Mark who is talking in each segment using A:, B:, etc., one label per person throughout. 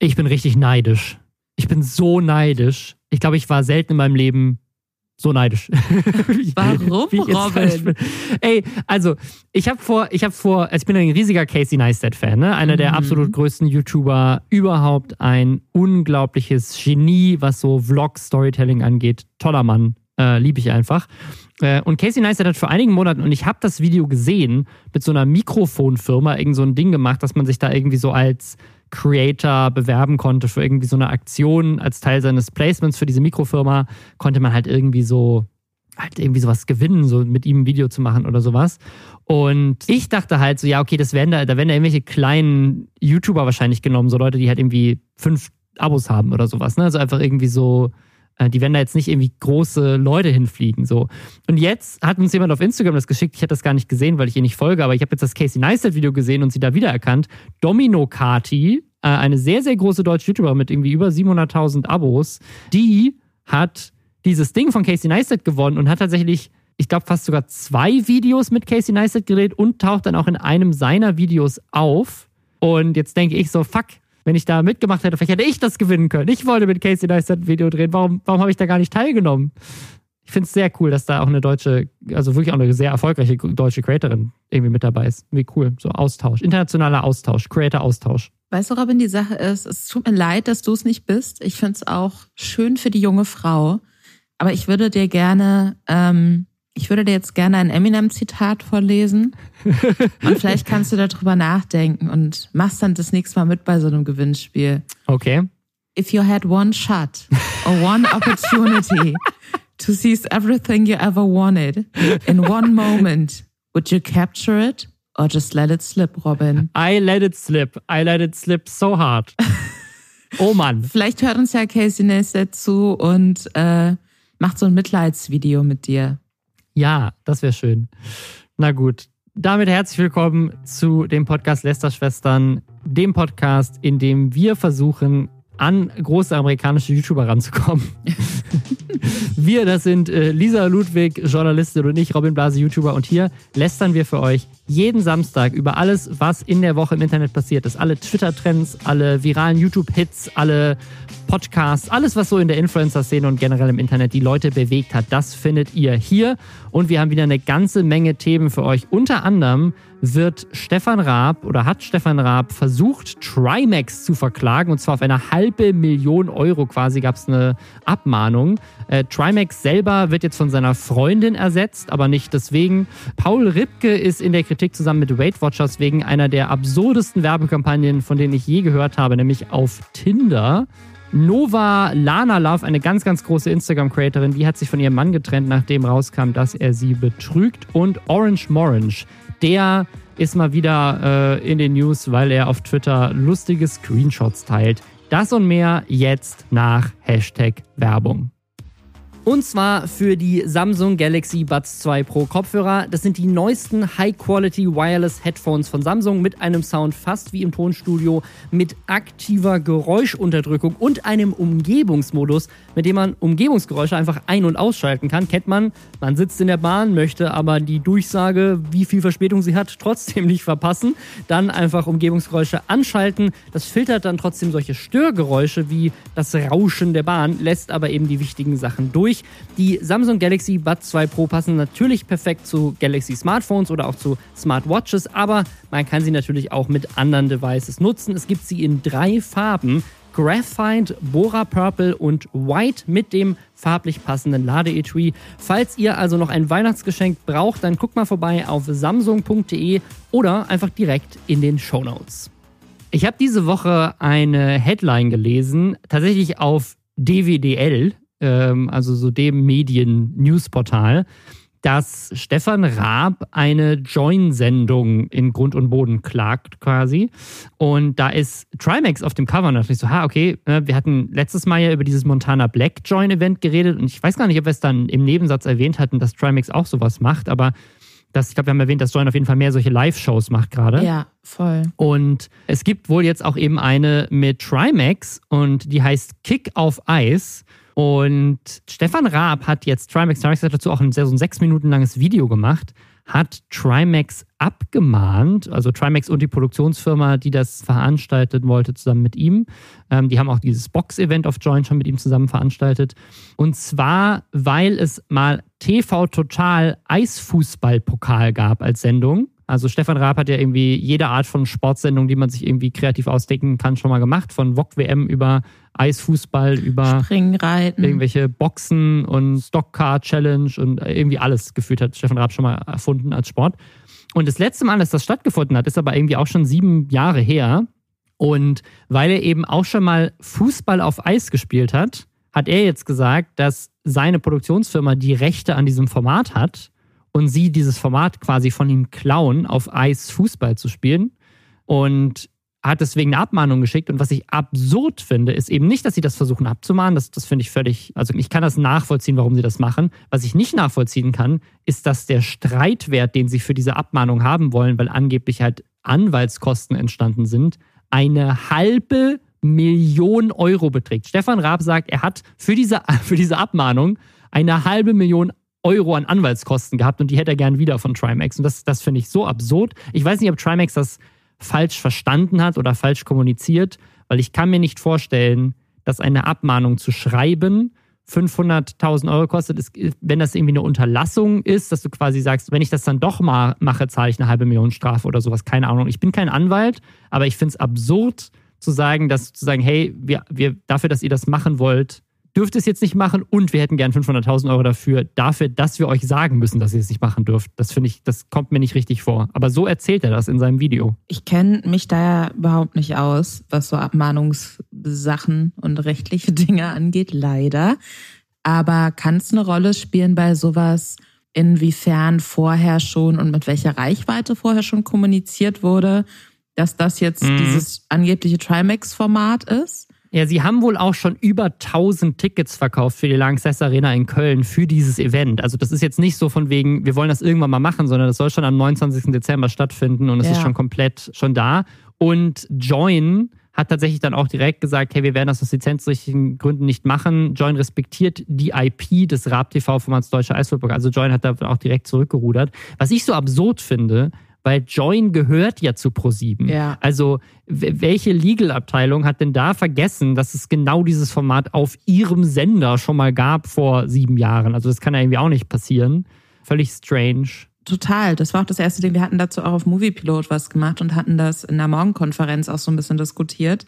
A: Ich bin richtig neidisch. Ich bin so neidisch. Ich glaube, ich war selten in meinem Leben so neidisch.
B: Warum, Robin?
A: Ey, also ich habe vor, ich habe vor, also ich bin ein riesiger Casey Neistat-Fan, ne? einer der mhm. absolut größten YouTuber überhaupt, ein unglaubliches Genie, was so Vlog-Storytelling angeht. Toller Mann, äh, liebe ich einfach. Äh, und Casey Neistat hat vor einigen Monaten, und ich habe das Video gesehen, mit so einer Mikrofonfirma irgend so ein Ding gemacht, dass man sich da irgendwie so als Creator bewerben konnte für irgendwie so eine Aktion als Teil seines Placements für diese Mikrofirma, konnte man halt irgendwie so halt irgendwie sowas gewinnen, so mit ihm ein Video zu machen oder sowas. Und ich dachte halt so, ja, okay, das werden da, da werden da irgendwelche kleinen YouTuber wahrscheinlich genommen, so Leute, die halt irgendwie fünf Abos haben oder sowas, ne? Also einfach irgendwie so, die werden da jetzt nicht irgendwie große Leute hinfliegen, so. Und jetzt hat uns jemand auf Instagram das geschickt, ich hatte das gar nicht gesehen, weil ich ihr nicht folge, aber ich habe jetzt das Casey Neistat Video gesehen und sie da wiedererkannt. Domino Kati, äh, eine sehr, sehr große deutsche YouTuber mit irgendwie über 700.000 Abos, die hat dieses Ding von Casey Neistat gewonnen und hat tatsächlich, ich glaube, fast sogar zwei Videos mit Casey Neistat gedreht und taucht dann auch in einem seiner Videos auf. Und jetzt denke ich so, fuck, wenn ich da mitgemacht hätte, vielleicht hätte ich das gewinnen können. Ich wollte mit Casey Neistat ein Video drehen. Warum, warum habe ich da gar nicht teilgenommen? Ich finde es sehr cool, dass da auch eine deutsche, also wirklich auch eine sehr erfolgreiche deutsche Creatorin irgendwie mit dabei ist. Wie cool. So Austausch, internationaler Austausch, Creator-Austausch.
B: Weißt du, Robin, die Sache ist, es tut mir leid, dass du es nicht bist. Ich finde es auch schön für die junge Frau. Aber ich würde dir gerne, ähm, ich würde dir jetzt gerne ein Eminem-Zitat vorlesen. und vielleicht kannst du darüber nachdenken und machst dann das nächste Mal mit bei so einem Gewinnspiel.
A: Okay.
B: If you had one shot or one opportunity to seize everything you ever wanted in one moment, would you capture it? Or just let it slip, Robin.
A: I let it slip. I let it slip so hard. Oh Mann.
B: Vielleicht hört uns ja Casey Neistat zu und äh, macht so ein Mitleidsvideo mit dir.
A: Ja, das wäre schön. Na gut. Damit herzlich willkommen zu dem Podcast Lästerschwestern, dem Podcast, in dem wir versuchen, an große amerikanische YouTuber ranzukommen. wir, das sind äh, Lisa Ludwig, Journalistin und ich, Robin Blase, YouTuber. Und hier lästern wir für euch jeden Samstag über alles, was in der Woche im Internet passiert ist. Alle Twitter-Trends, alle viralen YouTube-Hits, alle Podcasts, alles, was so in der Influencer-Szene und generell im Internet die Leute bewegt hat, das findet ihr hier. Und wir haben wieder eine ganze Menge Themen für euch. Unter anderem wird Stefan Raab oder hat Stefan Raab versucht, Trimax zu verklagen. Und zwar auf eine halbe Million Euro quasi gab es eine Abmahnung. Äh, Trimax selber wird jetzt von seiner Freundin ersetzt, aber nicht deswegen. Paul Ripke ist in der Kritik zusammen mit Weight Watchers wegen einer der absurdesten Werbekampagnen, von denen ich je gehört habe, nämlich auf Tinder. Nova Lana Love, eine ganz, ganz große Instagram-Creatorin, die hat sich von ihrem Mann getrennt, nachdem rauskam, dass er sie betrügt. Und Orange Morange, der ist mal wieder äh, in den News, weil er auf Twitter lustige Screenshots teilt. Das und mehr jetzt nach Hashtag Werbung. Und zwar für die Samsung Galaxy Buds 2 Pro Kopfhörer. Das sind die neuesten High-Quality Wireless Headphones von Samsung mit einem Sound fast wie im Tonstudio, mit aktiver Geräuschunterdrückung und einem Umgebungsmodus, mit dem man Umgebungsgeräusche einfach ein- und ausschalten kann. Kennt man, man sitzt in der Bahn, möchte aber die Durchsage, wie viel Verspätung sie hat, trotzdem nicht verpassen. Dann einfach Umgebungsgeräusche anschalten. Das filtert dann trotzdem solche Störgeräusche wie das Rauschen der Bahn, lässt aber eben die wichtigen Sachen durch durch. Die Samsung Galaxy Buds 2 Pro passen natürlich perfekt zu Galaxy Smartphones oder auch zu Smartwatches, aber man kann sie natürlich auch mit anderen Devices nutzen. Es gibt sie in drei Farben. Graphite, Bora Purple und White mit dem farblich passenden Ladeetui. Falls ihr also noch ein Weihnachtsgeschenk braucht, dann guckt mal vorbei auf samsung.de oder einfach direkt in den Show Notes. Ich habe diese Woche eine Headline gelesen, tatsächlich auf DWDL, ähm, also so dem Medien-Newsportal, dass Stefan Raab eine Join-Sendung in Grund und Boden klagt quasi. Und da ist Trimax auf dem Cover und da dachte ich so, ha, okay, ne, wir hatten letztes Mal ja über dieses Montana Black Join-Event geredet und ich weiß gar nicht, ob wir es dann im Nebensatz erwähnt hatten, dass Trimax auch sowas macht, aber das, ich glaube, wir haben erwähnt, dass Join auf jeden Fall mehr solche Live-Shows macht gerade.
B: Ja, voll.
A: Und es gibt wohl jetzt auch eben eine mit Trimax und die heißt Kick auf Eis. Und Stefan Raab hat jetzt, Trimax, Trimax hat dazu auch ein, so ein sechs Minuten langes Video gemacht, hat Trimax abgemahnt, also Trimax und die Produktionsfirma, die das veranstalten wollte, zusammen mit ihm. Ähm, die haben auch dieses Box-Event auf Join schon mit ihm zusammen veranstaltet. Und zwar, weil es mal TV Total Eisfußball-Pokal gab als Sendung. Also Stefan Raab hat ja irgendwie jede Art von Sportsendung, die man sich irgendwie kreativ ausdenken kann, schon mal gemacht. Von VOG WM über Eisfußball, über
B: Springreiten.
A: irgendwelche Boxen und Stockcar Challenge und irgendwie alles gefühlt hat Stefan Raab schon mal erfunden als Sport. Und das letzte Mal, dass das stattgefunden hat, ist aber irgendwie auch schon sieben Jahre her. Und weil er eben auch schon mal Fußball auf Eis gespielt hat, hat er jetzt gesagt, dass seine Produktionsfirma die Rechte an diesem Format hat und sie dieses Format quasi von ihm klauen, auf Eis Fußball zu spielen. Und hat deswegen eine Abmahnung geschickt. Und was ich absurd finde, ist eben nicht, dass sie das versuchen abzumahnen. Das, das finde ich völlig, also ich kann das nachvollziehen, warum sie das machen. Was ich nicht nachvollziehen kann, ist, dass der Streitwert, den sie für diese Abmahnung haben wollen, weil angeblich halt Anwaltskosten entstanden sind, eine halbe Million Euro beträgt. Stefan Raab sagt, er hat für diese, für diese Abmahnung eine halbe Million Euro an Anwaltskosten gehabt und die hätte er gern wieder von Trimax. Und das, das finde ich so absurd. Ich weiß nicht, ob Trimax das falsch verstanden hat oder falsch kommuniziert, weil ich kann mir nicht vorstellen, dass eine Abmahnung zu schreiben 500.000 Euro kostet, ist, wenn das irgendwie eine Unterlassung ist, dass du quasi sagst, wenn ich das dann doch mal mache, zahle ich eine halbe Million Strafe oder sowas. Keine Ahnung. Ich bin kein Anwalt, aber ich finde es absurd zu sagen, dass zu sagen, hey, wir, wir dafür, dass ihr das machen wollt, dürft es jetzt nicht machen und wir hätten gern 500.000 Euro dafür, dafür, dass wir euch sagen müssen, dass ihr es nicht machen dürft. Das finde ich, das kommt mir nicht richtig vor. Aber so erzählt er das in seinem Video.
B: Ich kenne mich da ja überhaupt nicht aus, was so Abmahnungssachen und rechtliche Dinge angeht, leider. Aber kann es eine Rolle spielen bei sowas, inwiefern vorher schon und mit welcher Reichweite vorher schon kommuniziert wurde, dass das jetzt mhm. dieses angebliche Trimax-Format ist?
A: Ja, sie haben wohl auch schon über 1000 Tickets verkauft für die Lanxess Arena in Köln für dieses Event. Also das ist jetzt nicht so von wegen, wir wollen das irgendwann mal machen, sondern das soll schon am 29. Dezember stattfinden und es ja. ist schon komplett schon da. Und Join hat tatsächlich dann auch direkt gesagt, hey, wir werden das aus lizenzrechtlichen Gründen nicht machen. Join respektiert die IP des Raab-TV-Formats Deutsche Eishockey. Also Join hat da auch direkt zurückgerudert. Was ich so absurd finde, weil Join gehört ja zu ProSieben. Ja. Also welche Legal-Abteilung hat denn da vergessen, dass es genau dieses Format auf ihrem Sender schon mal gab vor sieben Jahren? Also das kann ja irgendwie auch nicht passieren. Völlig strange.
B: Total. Das war auch das erste Ding. Wir hatten dazu auch auf Moviepilot was gemacht und hatten das in der Morgenkonferenz auch so ein bisschen diskutiert.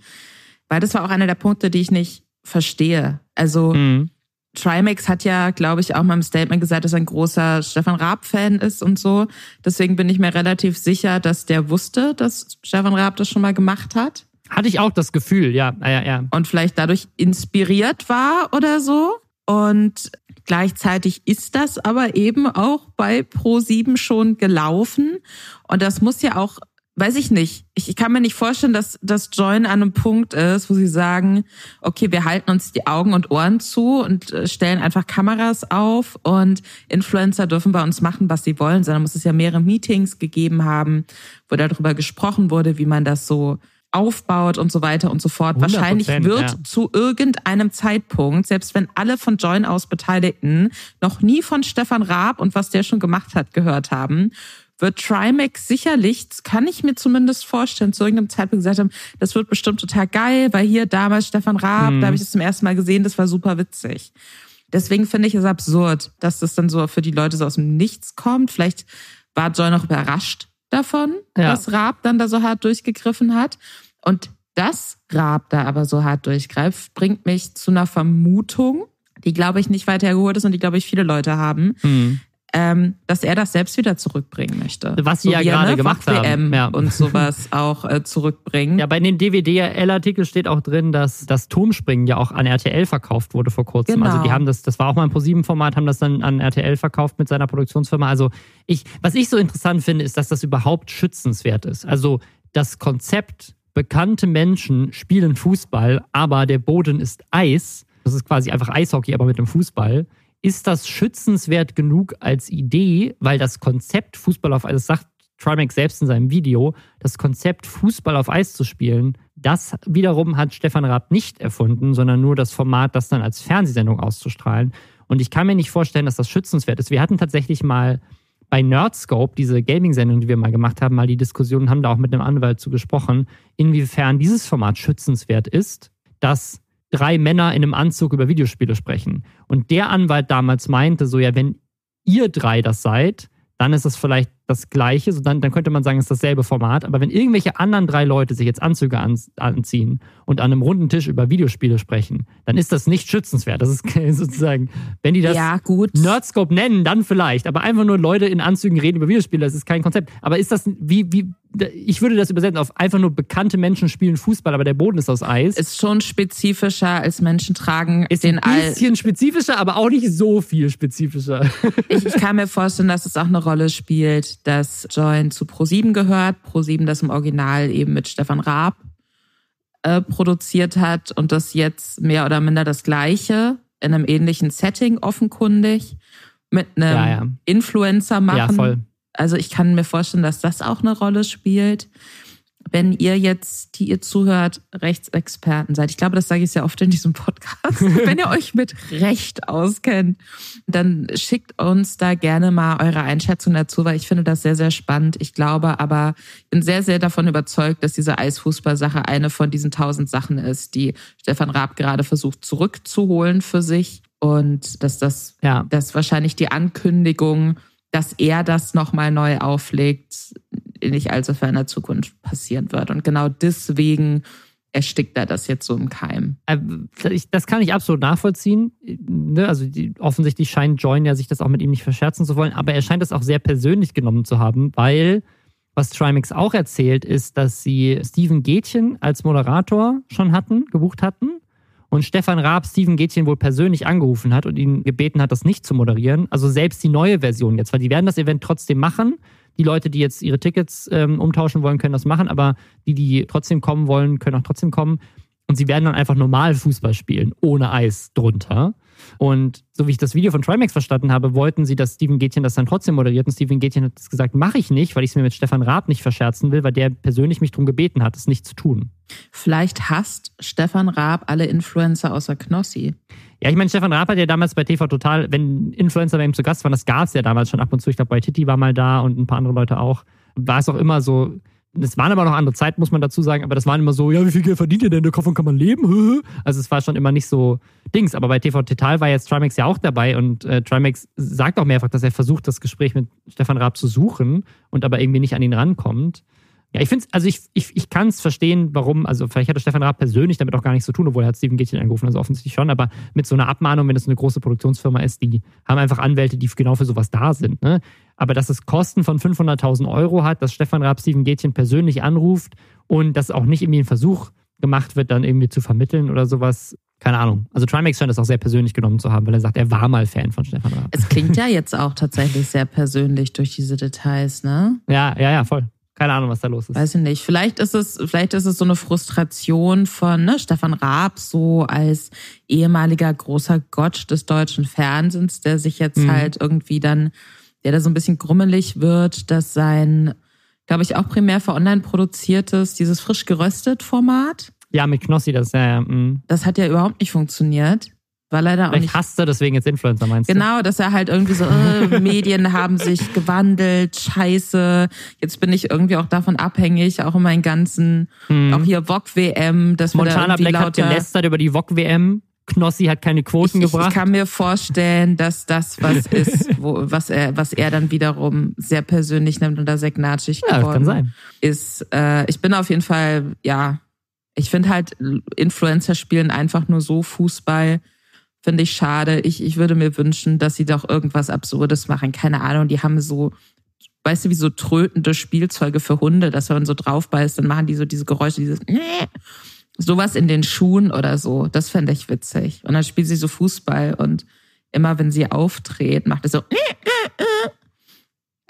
B: Weil das war auch einer der Punkte, die ich nicht verstehe. Also mhm. Trimax hat ja, glaube ich, auch mal im Statement gesagt, dass er ein großer Stefan Raab-Fan ist und so. Deswegen bin ich mir relativ sicher, dass der wusste, dass Stefan Raab das schon mal gemacht hat.
A: Hatte ich auch das Gefühl, ja, ja, ja.
B: Und vielleicht dadurch inspiriert war oder so. Und gleichzeitig ist das aber eben auch bei Pro7 schon gelaufen. Und das muss ja auch weiß ich nicht. Ich kann mir nicht vorstellen, dass das Join an einem Punkt ist, wo sie sagen, okay, wir halten uns die Augen und Ohren zu und äh, stellen einfach Kameras auf und Influencer dürfen bei uns machen, was sie wollen, sondern muss es ja mehrere Meetings gegeben haben, wo darüber gesprochen wurde, wie man das so aufbaut und so weiter und so fort. Wahrscheinlich wird ja. zu irgendeinem Zeitpunkt, selbst wenn alle von Join aus Beteiligten noch nie von Stefan Raab und was der schon gemacht hat gehört haben, wird Trimax sicherlich, kann ich mir zumindest vorstellen, zu irgendeinem Zeitpunkt gesagt haben, das wird bestimmt total geil, weil hier damals Stefan Raab, mhm. da habe ich es zum ersten Mal gesehen, das war super witzig. Deswegen finde ich es absurd, dass das dann so für die Leute so aus dem Nichts kommt. Vielleicht war Joy noch überrascht davon, ja. dass Raab dann da so hart durchgegriffen hat. Und dass Raab da aber so hart durchgreift, bringt mich zu einer Vermutung, die, glaube ich, nicht weiter hergeholt ist und die, glaube ich, viele Leute haben. Mhm ähm, dass er das selbst wieder zurückbringen möchte.
A: Was sie so ja gerade ne, gemacht haben.
B: Ja. Und sowas auch äh, zurückbringen.
A: Ja, bei dem DWDL-Artikel steht auch drin, dass das Turmspringen ja auch an RTL verkauft wurde vor kurzem. Genau. Also die haben das, das war auch mal ein Pro7-Format, haben das dann an RTL verkauft mit seiner Produktionsfirma. Also ich, was ich so interessant finde, ist, dass das überhaupt schützenswert ist. Also das Konzept, bekannte Menschen spielen Fußball, aber der Boden ist Eis. Das ist quasi einfach Eishockey, aber mit dem Fußball ist das schützenswert genug als Idee, weil das Konzept Fußball auf Eis, das sagt Trimax selbst in seinem Video, das Konzept Fußball auf Eis zu spielen, das wiederum hat Stefan Raab nicht erfunden, sondern nur das Format, das dann als Fernsehsendung auszustrahlen. Und ich kann mir nicht vorstellen, dass das schützenswert ist. Wir hatten tatsächlich mal bei Nerdscope, diese Gaming-Sendung, die wir mal gemacht haben, mal die Diskussion, haben da auch mit einem Anwalt zu gesprochen, inwiefern dieses Format schützenswert ist, dass drei Männer in einem Anzug über Videospiele sprechen. Und der Anwalt damals meinte so, ja, wenn ihr drei das seid, dann ist es vielleicht das Gleiche, so dann, dann könnte man sagen, es ist dasselbe Format. Aber wenn irgendwelche anderen drei Leute sich jetzt Anzüge an, anziehen und an einem runden Tisch über Videospiele sprechen, dann ist das nicht schützenswert. Das ist sozusagen, wenn die das
B: ja,
A: Nerdscope nennen, dann vielleicht. Aber einfach nur Leute in Anzügen reden über Videospiele, das ist kein Konzept. Aber ist das, wie, wie, ich würde das übersetzen auf einfach nur bekannte Menschen spielen Fußball, aber der Boden ist aus Eis.
B: Ist schon spezifischer als Menschen tragen
A: ist den Ein bisschen spezifischer, aber auch nicht so viel spezifischer.
B: Ich, ich kann mir vorstellen, dass es auch eine Rolle spielt, dass Join zu Pro7 gehört. Pro7 das im Original eben mit Stefan Raab äh, produziert hat und das jetzt mehr oder minder das Gleiche in einem ähnlichen Setting offenkundig mit einem ja, ja. Influencer machen. Ja, voll. Also ich kann mir vorstellen, dass das auch eine Rolle spielt wenn ihr jetzt, die ihr zuhört, Rechtsexperten seid, ich glaube, das sage ich sehr oft in diesem Podcast, wenn ihr euch mit Recht auskennt, dann schickt uns da gerne mal eure Einschätzung dazu, weil ich finde das sehr, sehr spannend. Ich glaube aber, ich bin sehr, sehr davon überzeugt, dass diese Eisfußball-Sache eine von diesen tausend Sachen ist, die Stefan Raab gerade versucht zurückzuholen für sich und dass das, ja. dass wahrscheinlich die Ankündigung, dass er das nochmal neu auflegt, nicht allzu ferner Zukunft passieren wird. Und genau deswegen erstickt er das jetzt so im Keim.
A: Äh, das kann ich absolut nachvollziehen. Ne, also offensichtlich scheint Join ja sich das auch mit ihm nicht verscherzen zu wollen, aber er scheint das auch sehr persönlich genommen zu haben, weil was Trimax auch erzählt, ist, dass sie Steven Gätchen als Moderator schon hatten, gebucht hatten und Stefan Raab Steven Gätchen wohl persönlich angerufen hat und ihn gebeten hat, das nicht zu moderieren. Also selbst die neue Version jetzt, weil die werden das Event trotzdem machen, die Leute, die jetzt ihre Tickets ähm, umtauschen wollen, können das machen, aber die, die trotzdem kommen wollen, können auch trotzdem kommen. Und sie werden dann einfach normal Fußball spielen, ohne Eis drunter. Und so wie ich das Video von Trimax verstanden habe, wollten sie, dass Steven Gätchen das dann trotzdem moderiert. Und Steven Gätchen hat gesagt, mache ich nicht, weil ich es mir mit Stefan Raab nicht verscherzen will, weil der persönlich mich darum gebeten hat, es nicht zu tun.
B: Vielleicht hasst Stefan Raab alle Influencer außer Knossi.
A: Ja, ich meine, Stefan Raab hat ja damals bei TV Total, wenn Influencer bei ihm zu Gast waren, das gab es ja damals schon ab und zu. Ich glaube, bei Titi war mal da und ein paar andere Leute auch. War es auch immer so, es waren aber noch andere Zeiten, muss man dazu sagen, aber das waren immer so, ja, wie viel Geld verdient ihr denn? Davon kann man leben? Also es war schon immer nicht so Dings. Aber bei TV Total war jetzt Trimax ja auch dabei und äh, Trimax sagt auch mehrfach, dass er versucht, das Gespräch mit Stefan Raab zu suchen und aber irgendwie nicht an ihn rankommt. Ja, ich finde also ich, ich, ich kann es verstehen, warum, also vielleicht hatte Stefan Raab persönlich damit auch gar nichts zu tun, obwohl er hat Steven Gätchen angerufen, also offensichtlich schon, aber mit so einer Abmahnung, wenn es eine große Produktionsfirma ist, die haben einfach Anwälte, die genau für sowas da sind. Ne? Aber dass es Kosten von 500.000 Euro hat, dass Stefan Raab Steven Gätchen persönlich anruft und dass auch nicht irgendwie ein Versuch gemacht wird, dann irgendwie zu vermitteln oder sowas, keine Ahnung. Also Trimax scheint das auch sehr persönlich genommen zu haben, weil er sagt, er war mal Fan von Stefan Raab.
B: Es klingt ja jetzt auch tatsächlich sehr persönlich durch diese Details, ne?
A: Ja, ja, ja, voll. Keine Ahnung, was da los ist.
B: Weiß ich nicht. Vielleicht ist es, vielleicht ist es so eine Frustration von ne, Stefan Raab, so als ehemaliger großer Gott des deutschen Fernsehens, der sich jetzt mhm. halt irgendwie dann, der da so ein bisschen grummelig wird, dass sein, glaube ich, auch primär für online produziertes, dieses frisch geröstet Format.
A: Ja, mit Knossi, das ja, ja. Mhm.
B: Das hat ja überhaupt nicht funktioniert. War leider auch
A: Vielleicht
B: nicht.
A: hasst er deswegen jetzt Influencer, meinst
B: du? Genau, dass er halt irgendwie so, äh, Medien haben sich gewandelt, scheiße. Jetzt bin ich irgendwie auch davon abhängig, auch in meinen ganzen, hm. auch hier VOG-WM,
A: Montana da Black hat gelästert über die VOG-WM. Knossi hat keine Quoten
B: ich,
A: gebracht.
B: Ich kann mir vorstellen, dass das was ist, wo, was er, was er dann wiederum sehr persönlich nimmt und da sehr gnatschig ja, geworden kann sein. ist. Äh, ich bin auf jeden Fall, ja, ich finde halt, Influencer spielen einfach nur so Fußball, Finde ich schade. Ich, ich würde mir wünschen, dass sie doch irgendwas Absurdes machen. Keine Ahnung, die haben so, weißt du, wie so trötende Spielzeuge für Hunde, dass wenn man so drauf beißt, dann machen die so diese Geräusche, dieses sowas in den Schuhen oder so. Das fände ich witzig. Und dann spielt sie so Fußball und immer wenn sie auftritt, macht es so.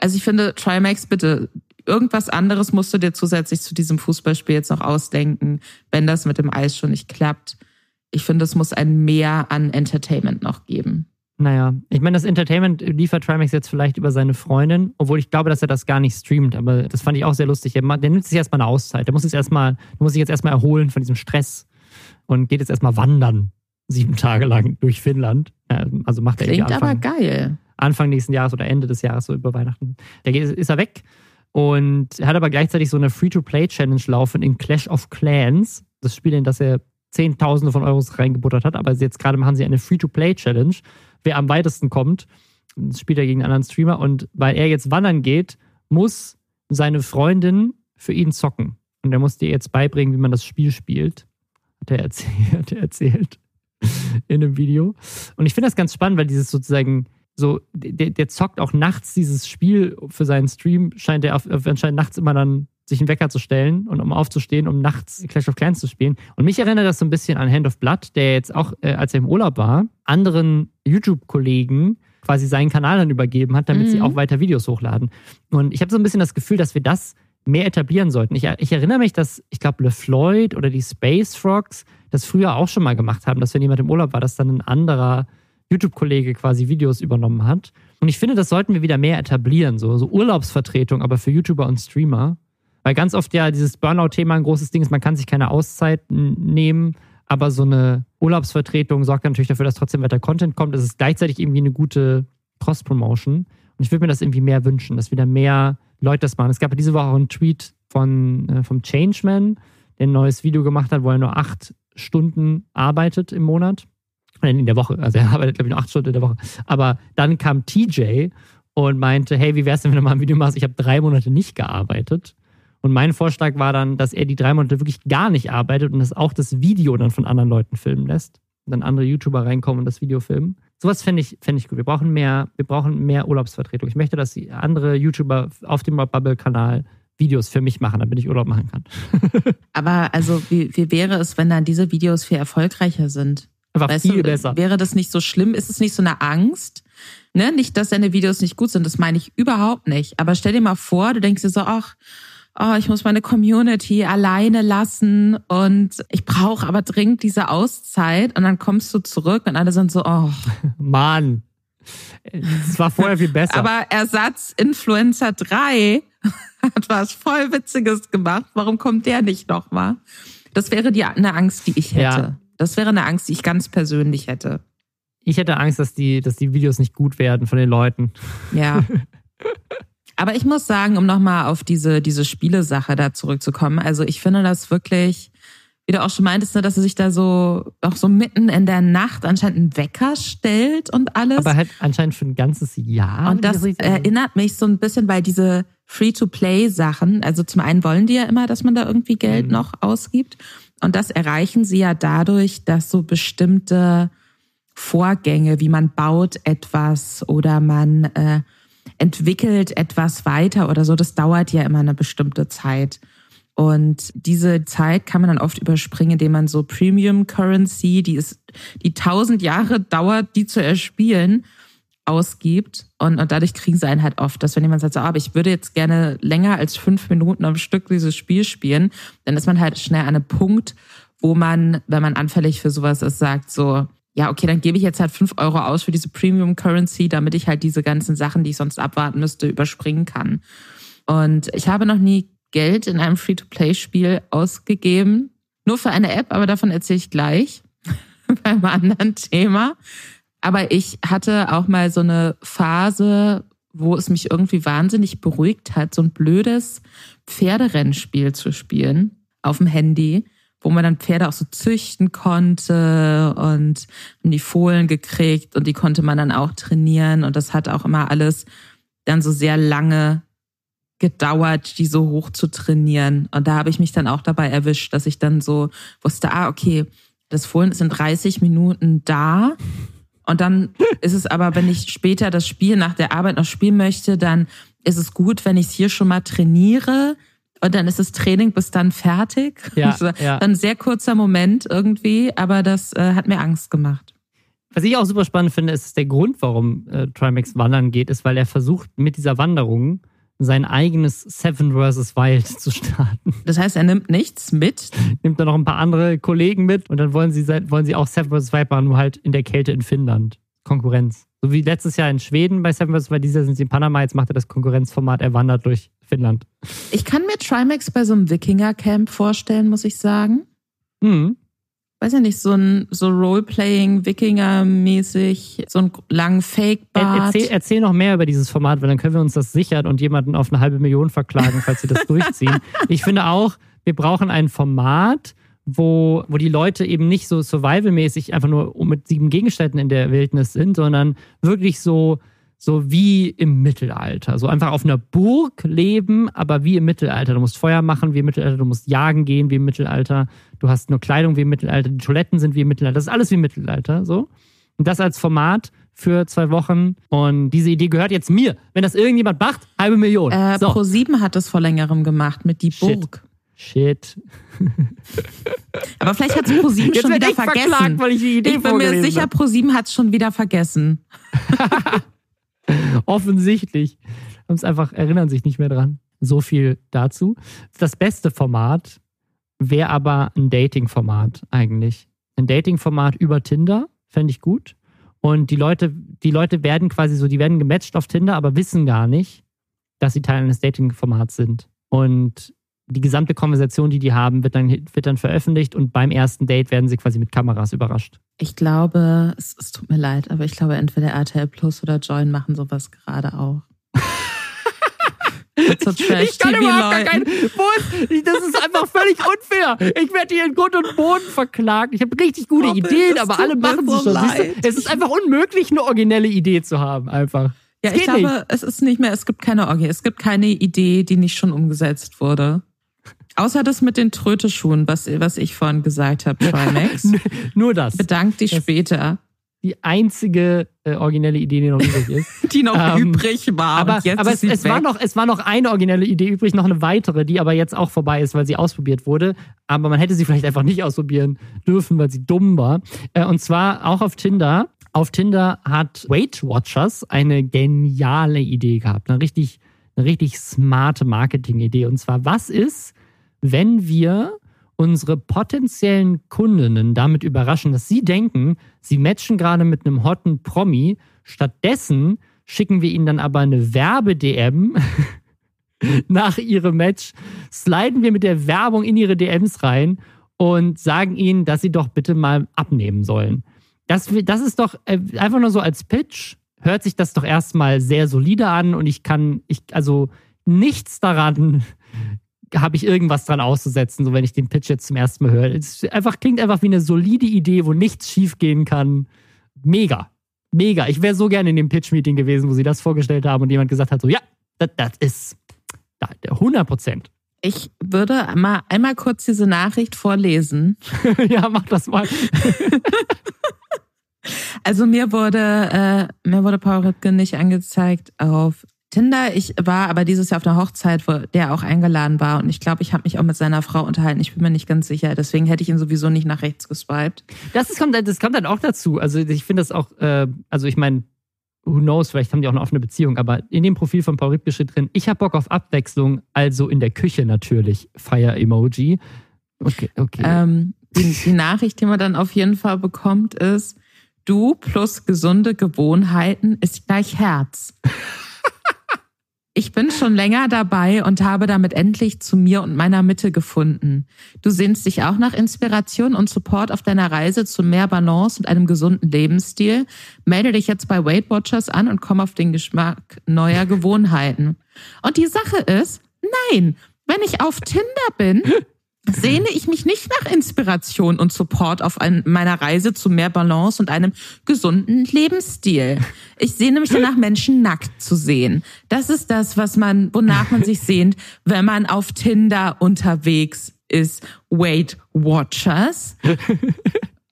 B: Also ich finde, Trimax, bitte, irgendwas anderes musst du dir zusätzlich zu diesem Fußballspiel jetzt noch ausdenken, wenn das mit dem Eis schon nicht klappt ich finde, es muss ein Mehr an Entertainment noch geben.
A: Naja, ich meine, das Entertainment liefert Trimax jetzt vielleicht über seine Freundin, obwohl ich glaube, dass er das gar nicht streamt, aber das fand ich auch sehr lustig. Der, nimmt sich erstmal eine Auszeit. Der muss sich erstmal, der muss sich jetzt erstmal erholen von diesem Stress und geht jetzt erstmal wandern. Sieben Tage lang durch Finnland. Also macht er
B: Klingt aber geil.
A: Anfang nächsten Jahres oder Ende des Jahres, so über Weihnachten. Da ist er weg und hat aber gleichzeitig so eine Free-to-Play-Challenge laufen in Clash of Clans. Das Spiel, in das er Zehntausende von Euros reingebuttert hat, aber jetzt gerade machen sie eine Free-to-Play-Challenge. Wer am weitesten kommt, spielt er gegen einen anderen Streamer und weil er jetzt wandern geht, muss seine Freundin für ihn zocken. Und er muss dir jetzt beibringen, wie man das Spiel spielt. Hat er erzählt. Hat er erzählt in einem Video. Und ich finde das ganz spannend, weil dieses sozusagen so, der, der, zockt auch nachts dieses Spiel für seinen Stream, scheint er auf, anscheinend nachts immer dann sich einen Wecker zu stellen und um aufzustehen, um nachts Clash of Clans zu spielen. Und mich erinnert das so ein bisschen an Hand of Blood, der jetzt auch, äh, als er im Urlaub war, anderen YouTube-Kollegen quasi seinen Kanal dann übergeben hat, damit mhm. sie auch weiter Videos hochladen. Und ich habe so ein bisschen das Gefühl, dass wir das mehr etablieren sollten. Ich, ich erinnere mich, dass, ich glaube, LeFloid oder die Space Frogs das früher auch schon mal gemacht haben, dass wenn jemand im Urlaub war, dass dann ein anderer YouTube-Kollege quasi Videos übernommen hat. Und ich finde, das sollten wir wieder mehr etablieren, so, so Urlaubsvertretung, aber für YouTuber und Streamer. Weil ganz oft ja dieses Burnout-Thema ein großes Ding ist, man kann sich keine Auszeit nehmen, aber so eine Urlaubsvertretung sorgt natürlich dafür, dass trotzdem weiter Content kommt. Es ist gleichzeitig irgendwie eine gute Cross-Promotion. Und ich würde mir das irgendwie mehr wünschen, dass wieder mehr Leute das machen. Es gab diese Woche auch einen Tweet von, äh, vom Changeman, der ein neues Video gemacht hat, wo er nur acht Stunden arbeitet im Monat. In der Woche. Also er arbeitet, glaube ich, nur acht Stunden in der Woche. Aber dann kam TJ und meinte, hey, wie wär's denn, wenn du mal ein Video machst? Ich habe drei Monate nicht gearbeitet. Und mein Vorschlag war dann, dass er die drei Monate wirklich gar nicht arbeitet und dass auch das Video dann von anderen Leuten filmen lässt. Und dann andere YouTuber reinkommen und das Video filmen. Sowas fände ich, fänd ich gut. Wir brauchen, mehr, wir brauchen mehr Urlaubsvertretung. Ich möchte, dass die andere YouTuber auf dem Bubble-Kanal Videos für mich machen, damit ich Urlaub machen kann.
B: Aber also, wie, wie wäre es, wenn dann diese Videos viel erfolgreicher sind?
A: Einfach weißt viel du, besser.
B: Wäre das nicht so schlimm? Ist es nicht so eine Angst? Ne? Nicht, dass deine Videos nicht gut sind, das meine ich überhaupt nicht. Aber stell dir mal vor, du denkst dir so, ach, oh, ich muss meine Community alleine lassen und ich brauche aber dringend diese Auszeit und dann kommst du zurück und alle sind so, oh.
A: Mann. Es war vorher viel besser.
B: aber Ersatz Influencer 3 hat was voll Witziges gemacht. Warum kommt der nicht nochmal? Das wäre die eine Angst, die ich hätte. Ja. Das wäre eine Angst, die ich ganz persönlich hätte.
A: Ich hätte Angst, dass die, dass die Videos nicht gut werden von den Leuten.
B: Ja. Aber ich muss sagen, um nochmal auf diese, diese Spielesache da zurückzukommen, also ich finde das wirklich, wie du auch schon meintest, ne, dass er sich da so auch so mitten in der Nacht anscheinend einen Wecker stellt und alles.
A: Aber halt anscheinend für ein ganzes Jahr.
B: Und das erinnert mich so ein bisschen, weil diese Free-to-Play-Sachen, also zum einen wollen die ja immer, dass man da irgendwie Geld mhm. noch ausgibt. Und das erreichen sie ja dadurch, dass so bestimmte Vorgänge, wie man baut etwas oder man äh, entwickelt etwas weiter oder so, das dauert ja immer eine bestimmte Zeit. Und diese Zeit kann man dann oft überspringen, indem man so Premium Currency, die ist, die tausend Jahre dauert, die zu erspielen, ausgibt. Und, und dadurch kriegen sie einen halt oft, dass wenn jemand sagt, so, ah, aber ich würde jetzt gerne länger als fünf Minuten am Stück dieses Spiel spielen, dann ist man halt schnell an einem Punkt, wo man, wenn man anfällig für sowas ist, sagt so, ja, okay, dann gebe ich jetzt halt fünf Euro aus für diese Premium Currency, damit ich halt diese ganzen Sachen, die ich sonst abwarten müsste, überspringen kann. Und ich habe noch nie Geld in einem Free-to-Play-Spiel ausgegeben. Nur für eine App, aber davon erzähle ich gleich beim anderen Thema. Aber ich hatte auch mal so eine Phase, wo es mich irgendwie wahnsinnig beruhigt hat, so ein blödes Pferderennspiel zu spielen auf dem Handy wo man dann Pferde auch so züchten konnte und die Fohlen gekriegt und die konnte man dann auch trainieren und das hat auch immer alles dann so sehr lange gedauert, die so hoch zu trainieren. Und da habe ich mich dann auch dabei erwischt, dass ich dann so wusste, ah, okay, das Fohlen ist in 30 Minuten da. Und dann ist es aber, wenn ich später das Spiel nach der Arbeit noch spielen möchte, dann ist es gut, wenn ich es hier schon mal trainiere, und dann ist das Training bis dann fertig.
A: Ja, ja.
B: Ein sehr kurzer Moment irgendwie, aber das äh, hat mir Angst gemacht.
A: Was ich auch super spannend finde, ist der Grund, warum äh, Trimax wandern geht, ist, weil er versucht, mit dieser Wanderung sein eigenes Seven vs. Wild zu starten.
B: Das heißt, er nimmt nichts mit?
A: Nimmt dann noch ein paar andere Kollegen mit und dann wollen sie, wollen sie auch Seven vs. Wild machen, nur halt in der Kälte in Finnland. Konkurrenz. So wie letztes Jahr in Schweden bei Seven vs. Dieses Jahr sind sie in Panama, jetzt macht er das Konkurrenzformat, er wandert durch Finnland.
B: Ich kann mir Trimax bei so einem Wikinger-Camp vorstellen, muss ich sagen.
A: Mhm.
B: weiß ja nicht, so ein so Roleplaying, Wikinger-mäßig, so einen langen Fake-Bart.
A: Erzähl, erzähl noch mehr über dieses Format, weil dann können wir uns das sichern und jemanden auf eine halbe Million verklagen, falls sie das durchziehen. Ich finde auch, wir brauchen ein Format, wo, wo die Leute eben nicht so survival-mäßig einfach nur mit sieben Gegenständen in der Wildnis sind, sondern wirklich so so wie im Mittelalter. So einfach auf einer Burg leben, aber wie im Mittelalter. Du musst Feuer machen wie im Mittelalter, du musst jagen gehen wie im Mittelalter, du hast nur Kleidung wie im Mittelalter, die Toiletten sind wie im Mittelalter, das ist alles wie im Mittelalter, so. Und das als Format für zwei Wochen. Und diese Idee gehört jetzt mir. Wenn das irgendjemand macht, halbe Million.
B: Äh, so. Pro7 hat es vor längerem gemacht mit Die Burg.
A: Shit.
B: Aber vielleicht hat es Pro7 schon wieder vergessen. Verklagt,
A: weil ich die Idee
B: ich bin mir sicher, Pro7 hat es schon wieder vergessen.
A: Offensichtlich. Haben es einfach, erinnern sich nicht mehr dran. So viel dazu. Das beste Format wäre aber ein Dating-Format eigentlich. Ein Dating-Format über Tinder, fände ich gut. Und die Leute, die Leute werden quasi so, die werden gematcht auf Tinder, aber wissen gar nicht, dass sie Teil eines Dating-Formats sind. Und die gesamte Konversation, die die haben, wird dann, wird dann veröffentlicht und beim ersten Date werden sie quasi mit Kameras überrascht.
B: Ich glaube, es, es tut mir leid, aber ich glaube, entweder RTL Plus oder Join machen sowas gerade auch.
A: so ich kann überhaupt gar keinen. Das ist einfach völlig unfair. Ich werde hier in Grund und Boden verklagt. Ich habe richtig gute Robin, Ideen, aber alle machen sie schon. Leid. Es ist einfach unmöglich, eine originelle Idee zu haben, einfach.
B: Ja, ich glaube, nicht. es ist nicht mehr, es gibt keine Orgie. Es gibt keine Idee, die nicht schon umgesetzt wurde. Außer das mit den Tröteschuhen, was, was ich vorhin gesagt habe, Trimax.
A: Nur das.
B: Bedank dich das später.
A: Die einzige äh, originelle Idee, die noch übrig ist.
B: die noch ähm, übrig war.
A: Aber, aber es, es war noch, es war noch eine originelle Idee übrig, noch eine weitere, die aber jetzt auch vorbei ist, weil sie ausprobiert wurde. Aber man hätte sie vielleicht einfach nicht ausprobieren dürfen, weil sie dumm war. Äh, und zwar auch auf Tinder. Auf Tinder hat Weight Watchers eine geniale Idee gehabt. Eine richtig, eine richtig smarte Marketing-Idee. Und zwar, was ist, wenn wir unsere potenziellen Kundinnen damit überraschen, dass sie denken, sie matchen gerade mit einem hotten Promi. Stattdessen schicken wir ihnen dann aber eine Werbe-DM nach ihrem Match, sliden wir mit der Werbung in ihre DMs rein und sagen ihnen, dass sie doch bitte mal abnehmen sollen. Das, das ist doch äh, einfach nur so als Pitch, hört sich das doch erstmal sehr solide an und ich kann, ich, also nichts daran habe ich irgendwas dran auszusetzen, so wenn ich den Pitch jetzt zum ersten Mal höre. Es einfach, klingt einfach wie eine solide Idee, wo nichts schiefgehen kann. Mega. Mega. Ich wäre so gerne in dem Pitch-Meeting gewesen, wo sie das vorgestellt haben und jemand gesagt hat: so, ja, das ist 100 Prozent.
B: Ich würde mal einmal kurz diese Nachricht vorlesen.
A: ja, mach das mal.
B: also mir wurde, äh, mir wurde Paul Ripke nicht angezeigt auf Tinder. Ich war aber dieses Jahr auf einer Hochzeit, wo der auch eingeladen war. Und ich glaube, ich habe mich auch mit seiner Frau unterhalten. Ich bin mir nicht ganz sicher. Deswegen hätte ich ihn sowieso nicht nach rechts geswiped.
A: Das, ist, kommt, das kommt dann auch dazu. Also ich finde das auch, äh, also ich meine, who knows, vielleicht haben die auch eine offene Beziehung. Aber in dem Profil von Paul Ripke steht drin, ich habe Bock auf Abwechslung, also in der Küche natürlich. Fire-Emoji. Okay, okay.
B: Ähm, die, die Nachricht, die man dann auf jeden Fall bekommt, ist, du plus gesunde Gewohnheiten ist gleich Herz. Ich bin schon länger dabei und habe damit endlich zu mir und meiner Mitte gefunden. Du sehnst dich auch nach Inspiration und Support auf deiner Reise zu mehr Balance und einem gesunden Lebensstil? Melde dich jetzt bei Weight Watchers an und komm auf den Geschmack neuer Gewohnheiten. Und die Sache ist, nein, wenn ich auf Tinder bin, sehne ich mich nicht nach Inspiration und Support auf ein, meiner Reise zu mehr Balance und einem gesunden Lebensstil. Ich sehne mich danach, Menschen nackt zu sehen. Das ist das, was man, wonach man sich sehnt, wenn man auf Tinder unterwegs ist. Weight Watchers.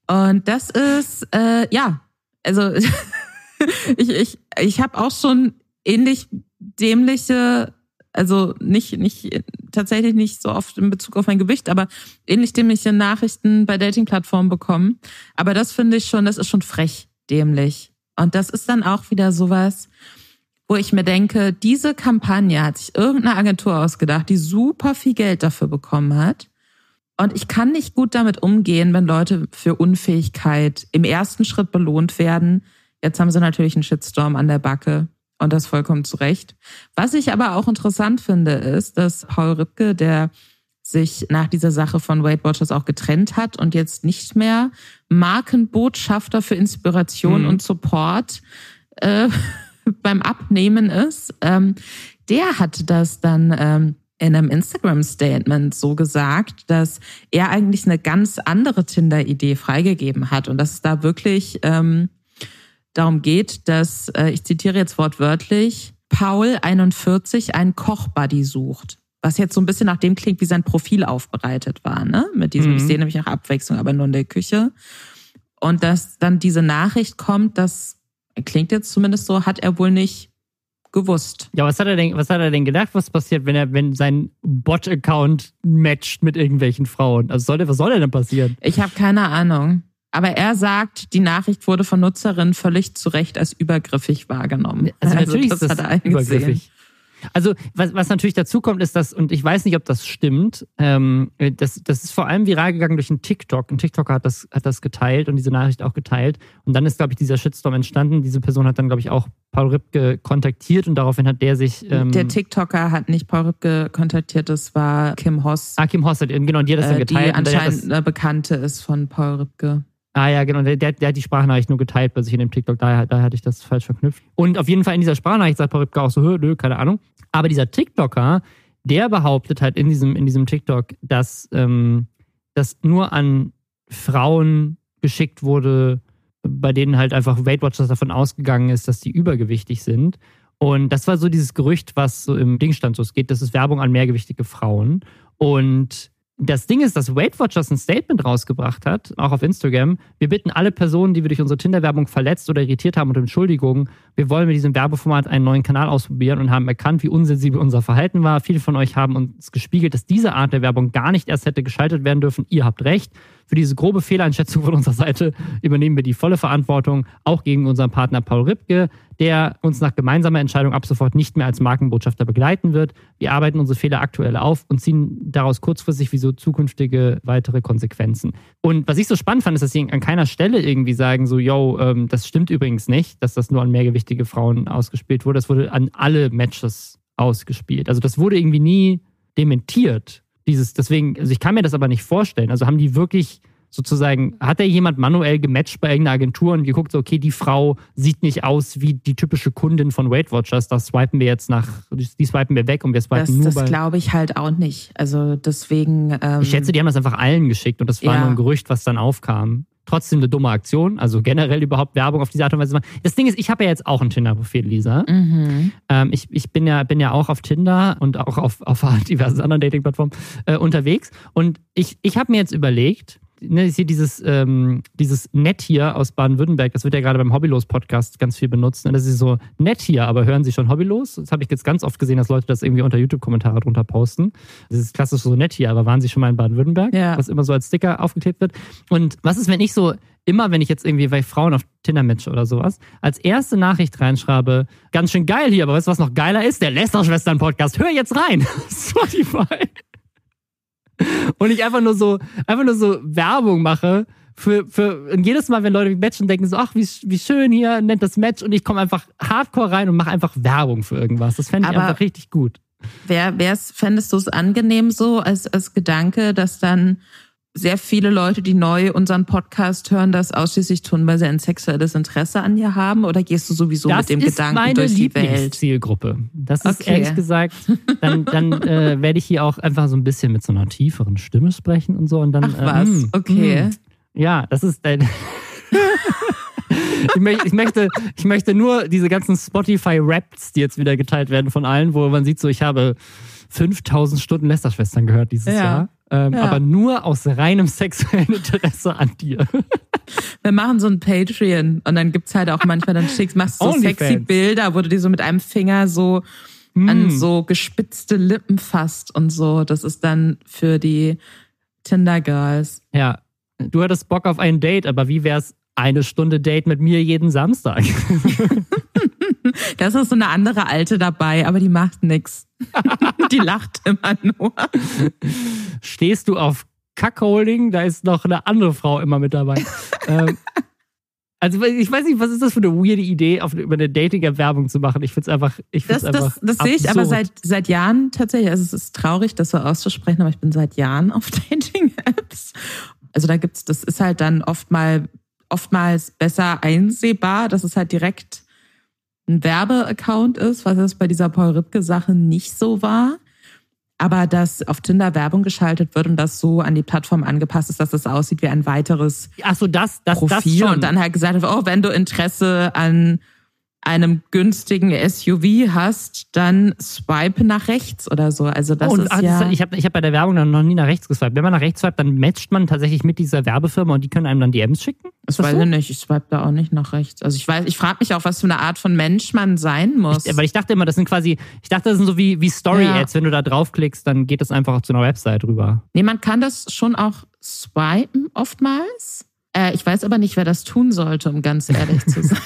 B: Und das ist, äh, ja, also ich, ich, ich habe auch schon ähnlich dämliche also nicht, nicht, tatsächlich nicht so oft in Bezug auf mein Gewicht, aber ähnlich dämliche Nachrichten bei Dating-Plattformen bekommen. Aber das finde ich schon, das ist schon frech dämlich. Und das ist dann auch wieder sowas, wo ich mir denke, diese Kampagne hat sich irgendeine Agentur ausgedacht, die super viel Geld dafür bekommen hat. Und ich kann nicht gut damit umgehen, wenn Leute für Unfähigkeit im ersten Schritt belohnt werden. Jetzt haben sie natürlich einen Shitstorm an der Backe. Und das vollkommen zu Recht. Was ich aber auch interessant finde, ist, dass Paul Ripke, der sich nach dieser Sache von Weight Watchers auch getrennt hat und jetzt nicht mehr Markenbotschafter für Inspiration mhm. und Support äh, beim Abnehmen ist. Ähm, der hat das dann ähm, in einem Instagram-Statement so gesagt, dass er eigentlich eine ganz andere Tinder-Idee freigegeben hat und dass es da wirklich ähm, darum geht, dass, äh, ich zitiere jetzt wortwörtlich, Paul 41 einen Kochbuddy sucht. Was jetzt so ein bisschen nach dem klingt, wie sein Profil aufbereitet war, ne? Mit diesem, mhm. ich sehe nämlich nach Abwechslung, aber nur in der Küche. Und dass dann diese Nachricht kommt, das klingt jetzt zumindest so, hat er wohl nicht gewusst.
A: Ja, was hat er denn, was hat er denn gedacht, was passiert, wenn er, wenn sein Bot-Account matcht mit irgendwelchen Frauen? Also soll, was soll denn passieren?
B: Ich habe keine Ahnung. Aber er sagt, die Nachricht wurde von Nutzerinnen völlig zu Recht als übergriffig wahrgenommen.
A: Also, also natürlich das ist das übergriffig. Also was, was natürlich dazu kommt, ist das, und ich weiß nicht, ob das stimmt, ähm, das, das ist vor allem viral gegangen durch einen TikTok. Ein TikToker hat das, hat das geteilt und diese Nachricht auch geteilt. Und dann ist, glaube ich, dieser Shitstorm entstanden. Diese Person hat dann, glaube ich, auch Paul Ripke kontaktiert und daraufhin hat der sich.
B: Ähm, der TikToker hat nicht Paul Ripke kontaktiert, das war Kim Hoss.
A: Ah, Kim Hoss hat, genau, die hat das dann äh, geteilt.
B: Die anscheinend eine Bekannte ist von Paul Ripke.
A: Ah ja, genau. Der, der, hat die Sprachnachricht nur geteilt bei sich in dem TikTok. Daher, daher hatte ich das falsch verknüpft. Und auf jeden Fall in dieser Sprachnachricht sagt Paripka auch so, nö, keine Ahnung. Aber dieser TikToker, der behauptet halt in diesem, in diesem TikTok, dass ähm, das nur an Frauen geschickt wurde, bei denen halt einfach Weight Watchers davon ausgegangen ist, dass die übergewichtig sind. Und das war so dieses Gerücht, was so im Ding so es geht, das ist Werbung an mehrgewichtige Frauen. Und das Ding ist, dass Weight Watchers ein Statement rausgebracht hat, auch auf Instagram. Wir bitten alle Personen, die wir durch unsere Tinder-Werbung verletzt oder irritiert haben, um Entschuldigung. Wir wollen mit diesem Werbeformat einen neuen Kanal ausprobieren und haben erkannt, wie unsensibel unser Verhalten war. Viele von euch haben uns gespiegelt, dass diese Art der Werbung gar nicht erst hätte geschaltet werden dürfen. Ihr habt recht. Für diese grobe Fehleinschätzung von unserer Seite übernehmen wir die volle Verantwortung, auch gegen unseren Partner Paul Ripke, der uns nach gemeinsamer Entscheidung ab sofort nicht mehr als Markenbotschafter begleiten wird. Wir arbeiten unsere Fehler aktuell auf und ziehen daraus kurzfristig wie so zukünftige weitere Konsequenzen. Und was ich so spannend fand, ist, dass sie an keiner Stelle irgendwie sagen, so, yo, ähm, das stimmt übrigens nicht, dass das nur an mehrgewichtige Frauen ausgespielt wurde. Das wurde an alle Matches ausgespielt. Also das wurde irgendwie nie dementiert. Dieses, deswegen, also ich kann mir das aber nicht vorstellen. Also haben die wirklich sozusagen, hat da jemand manuell gematcht bei irgendeiner Agentur und geguckt, so, okay, die Frau sieht nicht aus wie die typische Kundin von Weight Watchers, das swipen wir jetzt nach, die swipen wir weg und wir swipen
B: das,
A: nur
B: Das glaube ich halt auch nicht. Also deswegen. Ähm,
A: ich schätze, die haben das einfach allen geschickt und das war ja. nur ein Gerücht, was dann aufkam trotzdem eine dumme Aktion. Also generell überhaupt Werbung auf diese Art und Weise machen. Das Ding ist, ich habe ja jetzt auch ein Tinder-Profil, Lisa. Mhm. Ähm, ich ich bin, ja, bin ja auch auf Tinder und auch auf, auf diversen anderen Dating-Plattformen äh, unterwegs. Und ich, ich habe mir jetzt überlegt, ne, ist hier dieses, ähm, dieses Nett hier aus Baden-Württemberg, das wird ja gerade beim Hobbylos-Podcast ganz viel benutzt. Ne? Das ist so nett hier, aber hören Sie schon Hobbylos? Das habe ich jetzt ganz oft gesehen, dass Leute das irgendwie unter YouTube-Kommentare drunter posten. Das ist klassisch so nett hier, aber waren Sie schon mal in Baden-Württemberg? Ja. Was immer so als Sticker aufgeklebt wird. Und was ist, wenn ich so immer, wenn ich jetzt irgendwie bei Frauen auf Tinder matche oder sowas, als erste Nachricht reinschreibe, ganz schön geil hier, aber weißt du, was noch geiler ist? Der Lester-Schwestern-Podcast. Hör jetzt rein! Spotify und ich einfach nur so, einfach nur so Werbung mache für, für und jedes Mal, wenn Leute matchen, denken so, ach, wie, wie schön hier, nennt das Match und ich komme einfach hardcore rein und mache einfach Werbung für irgendwas. Das fände ich Aber einfach richtig gut.
B: Wer, wär's, fändest du es angenehm so als, als Gedanke, dass dann sehr viele Leute, die neu unseren Podcast hören, das ausschließlich tun, weil sie ein sexuelles Interesse an dir haben? Oder gehst du sowieso
A: das
B: mit dem Gedanken durch die Welt?
A: Zielgruppe. Das ist okay. ehrlich gesagt, dann, dann äh, werde ich hier auch einfach so ein bisschen mit so einer tieferen Stimme sprechen und so. Und dann,
B: Ach was, äh, okay. Mh,
A: ja, das ist dein. ich, möchte, ich, möchte, ich möchte nur diese ganzen Spotify-Raps, die jetzt wieder geteilt werden von allen, wo man sieht, so ich habe 5000 Stunden Lästerschwestern gehört dieses ja. Jahr ähm, ja. aber nur aus reinem sexuellen Interesse an dir.
B: Wir machen so ein Patreon und dann gibt's halt auch manchmal, dann schickst, machst du so sexy Fans. Bilder, wo du dir so mit einem Finger so mm. an so gespitzte Lippen fasst und so. Das ist dann für die Tinder Girls.
A: Ja, du hattest Bock auf ein Date, aber wie wär's eine Stunde Date mit mir jeden Samstag?
B: Das ist so eine andere Alte dabei, aber die macht nix. die lacht immer nur.
A: Stehst du auf Kackholding? Da ist noch eine andere Frau immer mit dabei. ähm, Also ich weiß nicht, was ist das für eine weirde Idee, auf, über eine Dating-App Werbung zu machen? Ich finde es einfach, ich find's
B: Das,
A: einfach
B: das, das sehe ich aber seit, seit Jahren tatsächlich. Also es ist traurig, das so auszusprechen, aber ich bin seit Jahren auf Dating-Apps. Also da gibt's, das ist halt dann oft mal, oftmals besser einsehbar, dass es halt direkt ein Werbeaccount ist, was es bei dieser Paul Ripke-Sache nicht so war. Aber dass auf Tinder Werbung geschaltet wird und das so an die Plattform angepasst ist, dass es aussieht wie ein weiteres
A: Ach so, das, das, das
B: Profil
A: schon.
B: und dann halt gesagt wird, oh, wenn du Interesse an einem günstigen SUV hast, dann swipe nach rechts oder so. Also das
A: Oh, und
B: ist
A: ach,
B: ja
A: das, ich habe ich hab bei der Werbung dann noch nie nach rechts geswiped. Wenn man nach rechts swiped, dann matcht man tatsächlich mit dieser Werbefirma und die können einem dann DMs schicken?
B: Das
A: das
B: weiß
A: so?
B: ich nicht. Ich swipe da auch nicht nach rechts. Also ich weiß, ich frage mich auch, was für eine Art von Mensch man sein muss.
A: Ich, weil ich dachte immer, das sind quasi, ich dachte, das sind so wie, wie Story-Ads. Wenn du da draufklickst, dann geht das einfach zu einer Website rüber.
B: nee, man kann das schon auch swipen oftmals. Äh, ich weiß aber nicht, wer das tun sollte, um ganz ehrlich zu sein.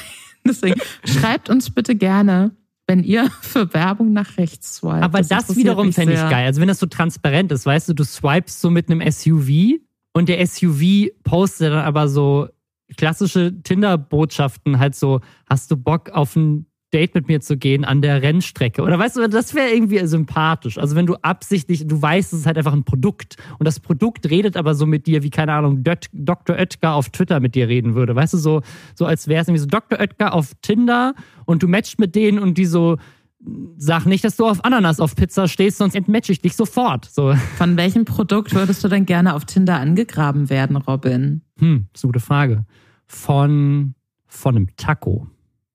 B: Deswegen schreibt uns bitte gerne, wenn ihr für Werbung nach rechts swipet.
A: Aber das,
B: interessiert
A: wiederum fände ich geil. Also wenn das so transparent ist, weißt du, du swipest so mit einem SUV und der SUV postet dann aber so klassische Tinder-Botschaften, halt so, hast du Bock auf ein Date mit mir zu gehen an der Rennstrecke? Oder weißt du, das wäre irgendwie sympathisch. Also wenn du absichtlich, du weißt, es ist halt einfach ein Produkt und das Produkt redet aber so mit dir, wie keine Ahnung, Dött, Dr. Oetker auf Twitter mit dir reden würde. Weißt du, so, so als wäre es irgendwie so Dr. Oetker auf Tinder und du matchst mit denen und die so, sag nicht, dass du auf Ananas auf Pizza stehst, sonst entmatch ich dich sofort. So,
B: Von welchem Produkt würdest du denn gerne auf Tinder angegraben werden, Robin?
A: hm, ist eine gute Frage. Von, von einem Taco.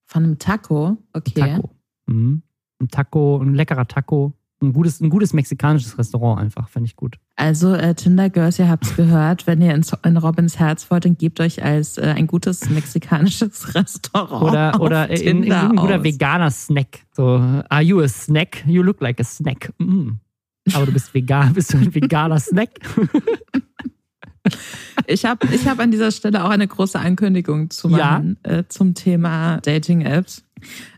B: Von einem Taco? Okay.
A: Taco. Mhm. Ein Taco, ein leckerer Taco. Ein gutes, ein gutes mexikanisches Restaurant einfach, fände ich gut.
B: Also äh, Tinder Girls, ihr habt's gehört, wenn ihr ins, in Robins Herz wollt, dann gebt euch als äh, ein gutes mexikanisches Restaurant
A: Oder, oder in, in, ein guter veganer Snack. So, are you a snack? You look like a snack. Mm. Aber du bist vegan, bist du ein veganer Snack?
B: Ich habe ich hab an dieser Stelle auch eine große Ankündigung zu machen äh, zum Thema Dating-Apps.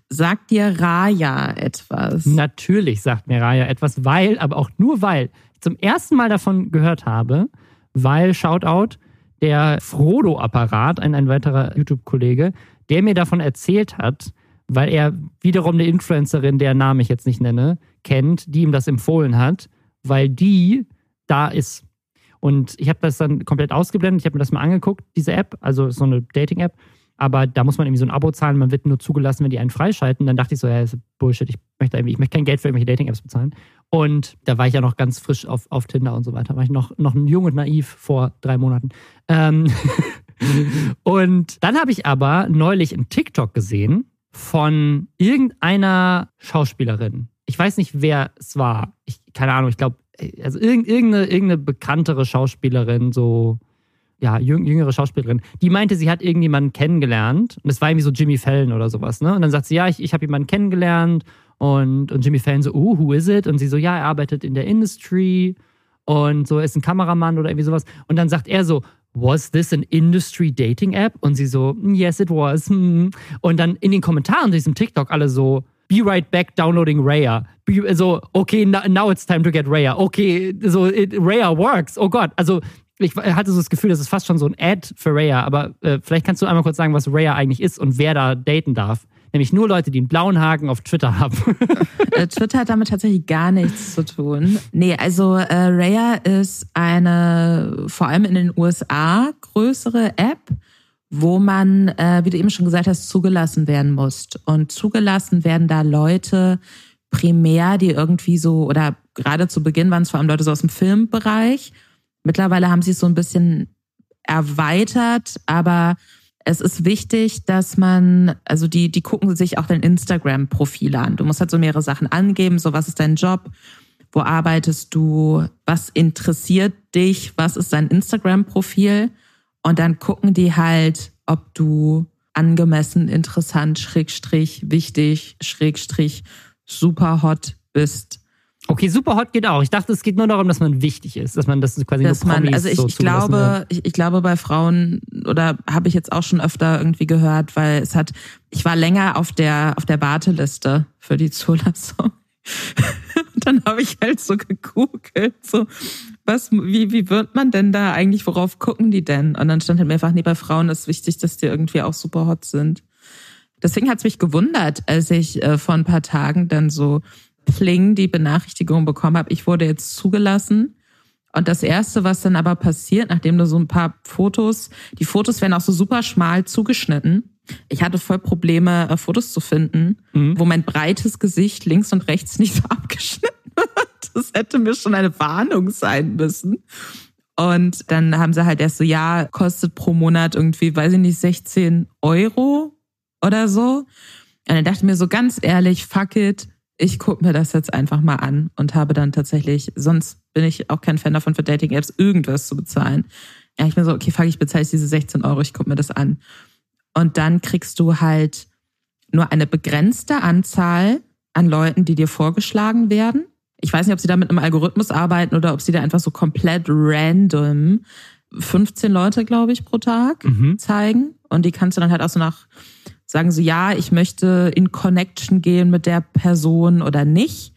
B: Sagt dir Raya etwas?
A: Natürlich sagt mir Raya etwas, weil, aber auch nur weil ich zum ersten Mal davon gehört habe, weil, Shoutout, der Frodo-Apparat, ein, ein weiterer YouTube-Kollege, der mir davon erzählt hat, weil er wiederum eine Influencerin, deren Namen ich jetzt nicht nenne, kennt, die ihm das empfohlen hat, weil die da ist. Und ich habe das dann komplett ausgeblendet. Ich habe mir das mal angeguckt, diese App, also so eine Dating-App. Aber da muss man irgendwie so ein Abo zahlen. Man wird nur zugelassen, wenn die einen freischalten. Dann dachte ich so, ja, ist Bullshit. Ich möchte, ich möchte kein Geld für irgendwelche Dating-Apps bezahlen. Und da war ich ja noch ganz frisch auf, auf Tinder und so weiter. War ich noch, noch jung und naiv vor drei Monaten. Ähm und dann habe ich aber neulich einen TikTok gesehen von irgendeiner Schauspielerin. Ich weiß nicht, wer es war. Ich, keine Ahnung, ich glaube, also irgend- irgendeine, irgendeine bekanntere Schauspielerin, so, ja, jüng- jüngere Schauspielerin, die meinte, sie hat irgendjemanden kennengelernt. Und es war irgendwie so Jimmy Fallon oder sowas, ne? Und dann sagt sie, ja, ich, ich habe jemanden kennengelernt. Und, und Jimmy Fallon so, oh, who is it? Und sie so, ja, er arbeitet in der Industry und so ist ein Kameramann oder irgendwie sowas. Und dann sagt er so, was this an industry dating app? Und sie so, yes, it was. hm." Und dann in den Kommentaren zu diesem TikTok alle so, be right back downloading Raya. Be, so, okay, now, now it's time to get Raya. Okay, so it, Raya works. Oh Gott, also ich hatte so das Gefühl, das ist fast schon so ein Ad für Raya, aber äh, vielleicht kannst du einmal kurz sagen, was Raya eigentlich ist und wer da daten darf. Nämlich nur Leute, die einen blauen Haken auf Twitter haben.
B: Äh, Twitter hat damit tatsächlich gar nichts zu tun. Nee, also äh, Raya ist eine vor allem in den USA größere App, wo man, äh, wie du eben schon gesagt hast, zugelassen werden muss. Und zugelassen werden da Leute primär, die irgendwie so, oder gerade zu Beginn waren es vor allem Leute so aus dem Filmbereich. Mittlerweile haben sie es so ein bisschen erweitert, aber es ist wichtig, dass man, also die, die gucken sich auch dein Instagram-Profil an. Du musst halt so mehrere Sachen angeben, so was ist dein Job, wo arbeitest du, was interessiert dich, was ist dein Instagram-Profil und dann gucken die halt, ob du angemessen, interessant, schrägstrich, wichtig, schrägstrich, super hot bist.
A: Okay, super hot geht auch. Ich dachte, es geht nur darum, dass man wichtig ist, dass man das quasi
B: dass
A: nur
B: man, also ich,
A: so
B: ich glaube, ich, ich glaube bei Frauen oder habe ich jetzt auch schon öfter irgendwie gehört, weil es hat, ich war länger auf der auf der Warteliste für die Zulassung. Und dann habe ich halt so gegoogelt, so was, wie, wie wird man denn da eigentlich, worauf gucken die denn? Und dann stand halt mehrfach, nee, bei Frauen ist wichtig, dass die irgendwie auch super hot sind. Deswegen hat's mich gewundert, als ich äh, vor ein paar Tagen dann so pling die Benachrichtigung bekommen habe, ich wurde jetzt zugelassen. Und das erste, was dann aber passiert, nachdem du so ein paar Fotos, die Fotos werden auch so super schmal zugeschnitten. Ich hatte voll Probleme, äh, Fotos zu finden, mhm. wo mein breites Gesicht links und rechts nicht so abgeschnitten wird. Das hätte mir schon eine Warnung sein müssen. Und dann haben sie halt erst so, ja, kostet pro Monat irgendwie, weiß ich nicht, 16 Euro oder so. Und dann dachte ich mir so ganz ehrlich, fuck it, ich gucke mir das jetzt einfach mal an und habe dann tatsächlich, sonst bin ich auch kein Fan davon für Dating-Apps, irgendwas zu bezahlen. Ja, ich bin so, okay, fuck, ich bezahle jetzt diese 16 Euro, ich gucke mir das an. Und dann kriegst du halt nur eine begrenzte Anzahl an Leuten, die dir vorgeschlagen werden. Ich weiß nicht, ob sie da mit einem Algorithmus arbeiten oder ob sie da einfach so komplett random 15 Leute, glaube ich, pro Tag mhm. zeigen. Und die kannst du dann halt auch so nach sagen sie, ja, ich möchte in Connection gehen mit der Person oder nicht.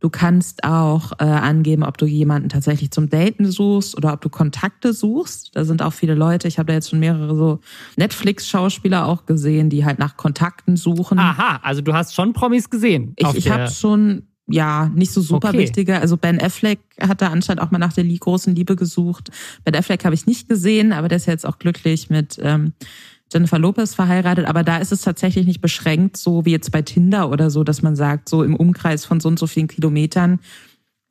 B: Du kannst auch äh, angeben, ob du jemanden tatsächlich zum Daten suchst oder ob du Kontakte suchst. Da sind auch viele Leute. Ich habe da jetzt schon mehrere so Netflix-Schauspieler auch gesehen, die halt nach Kontakten suchen.
A: Aha, also du hast schon Promis gesehen.
B: Ich, ich habe schon, ja, nicht so super okay. wichtige. Also Ben Affleck hat da anscheinend auch mal nach der großen Liebe gesucht. Ben Affleck habe ich nicht gesehen, aber der ist jetzt auch glücklich mit ähm, Jennifer Lopez verheiratet, aber da ist es tatsächlich nicht beschränkt, so wie jetzt bei Tinder oder so, dass man sagt, so im Umkreis von so und so vielen Kilometern,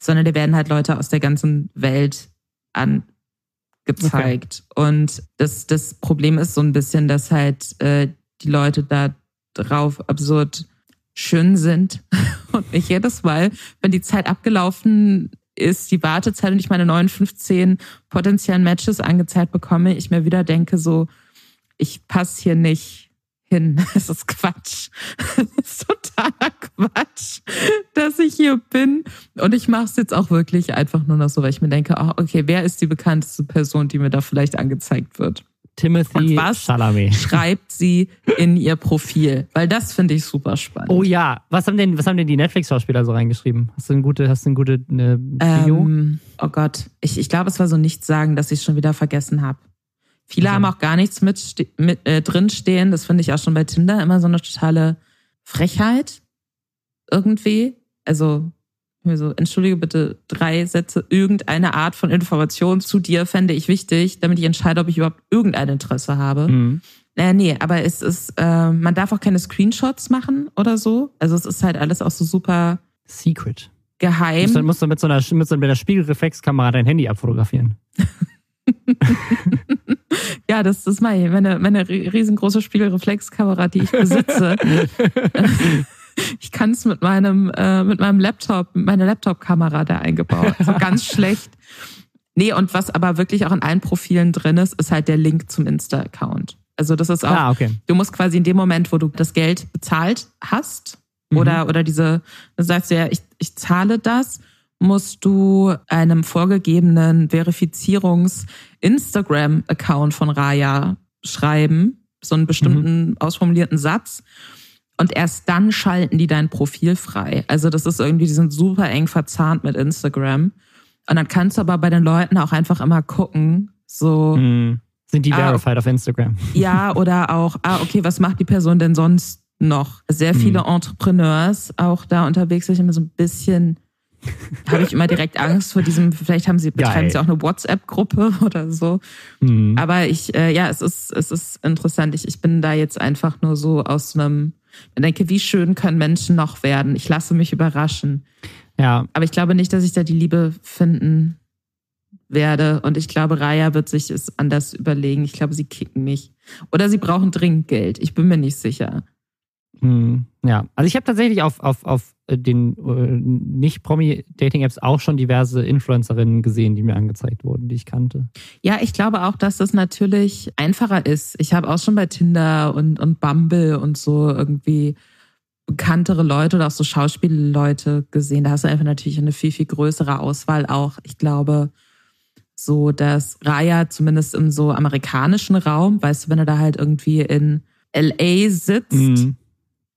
B: sondern da werden halt Leute aus der ganzen Welt angezeigt. Okay. Und das, das Problem ist so ein bisschen, dass halt äh, die Leute da drauf absurd schön sind und ich jedes Mal, wenn die Zeit abgelaufen ist, die Wartezeit und ich meine 9, 15 potenziellen Matches angezeigt bekomme, ich mir wieder denke so, ich passe hier nicht hin. Es ist Quatsch. Es ist totaler Quatsch, dass ich hier bin. Und ich mache es jetzt auch wirklich einfach nur noch so, weil ich mir denke, oh, okay, wer ist die bekannteste Person, die mir da vielleicht angezeigt wird?
A: Timothy
B: was
A: Chalamet.
B: schreibt sie in ihr Profil? Weil das finde ich super spannend.
A: Oh ja, was haben denn, was haben denn die Netflix-Schauspieler so reingeschrieben? Hast du eine gute, hast du eine gute eine Bio?
B: Ähm, oh Gott, ich, ich glaube, es war so nichts sagen, dass ich es schon wieder vergessen habe. Viele also. haben auch gar nichts mit, mit äh, drinstehen. Das finde ich auch schon bei Tinder immer so eine totale Frechheit. Irgendwie. Also, so, entschuldige bitte, drei Sätze, irgendeine Art von Information zu dir fände ich wichtig, damit ich entscheide, ob ich überhaupt irgendein Interesse habe. Mhm. Äh, nee, aber es ist, äh, man darf auch keine Screenshots machen oder so. Also es ist halt alles auch so super
A: secret.
B: Geheim.
A: Dann musst du mit so einer, mit so einer Spiegelreflexkamera dein Handy abfotografieren.
B: ja, das ist meine, meine, meine riesengroße Spiegelreflexkamera, die ich besitze. ich kann es mit meinem, äh, mit meinem Laptop, mit meiner Laptop-Kamera da eingebaut. Also ganz schlecht. Nee, und was aber wirklich auch in allen Profilen drin ist, ist halt der Link zum Insta-Account. Also das ist auch, ah, okay. du musst quasi in dem Moment, wo du das Geld bezahlt hast, mhm. oder, oder diese, du sagst ja, ich, ich zahle das, musst du einem vorgegebenen Verifizierungs-Instagram-Account von Raya schreiben, so einen bestimmten mhm. ausformulierten Satz. Und erst dann schalten die dein Profil frei. Also das ist irgendwie, die sind super eng verzahnt mit Instagram. Und dann kannst du aber bei den Leuten auch einfach immer gucken, so. Mhm.
A: Sind die ah, verified auf Instagram?
B: Ja, oder auch, ah, okay, was macht die Person denn sonst noch? Sehr viele mhm. Entrepreneurs auch da unterwegs, sich immer so ein bisschen habe ich immer direkt Angst vor diesem, vielleicht haben sie, betreiben Geil. sie auch eine WhatsApp-Gruppe oder so. Mhm. Aber ich, äh, ja, es ist, es ist interessant. Ich, ich bin da jetzt einfach nur so aus einem, ich denke, wie schön können Menschen noch werden? Ich lasse mich überraschen.
A: Ja.
B: Aber ich glaube nicht, dass ich da die Liebe finden werde. Und ich glaube, Raya wird sich es anders überlegen. Ich glaube, sie kicken mich. Oder sie brauchen dringend Geld. Ich bin mir nicht sicher.
A: Hm, ja, also ich habe tatsächlich auf, auf, auf den äh, Nicht-Promi-Dating-Apps auch schon diverse Influencerinnen gesehen, die mir angezeigt wurden, die ich kannte.
B: Ja, ich glaube auch, dass das natürlich einfacher ist. Ich habe auch schon bei Tinder und, und Bumble und so irgendwie bekanntere Leute oder auch so Schauspielleute gesehen. Da hast du einfach natürlich eine viel, viel größere Auswahl auch. Ich glaube, so dass Raya zumindest im so amerikanischen Raum, weißt du, wenn du da halt irgendwie in LA sitzt, mhm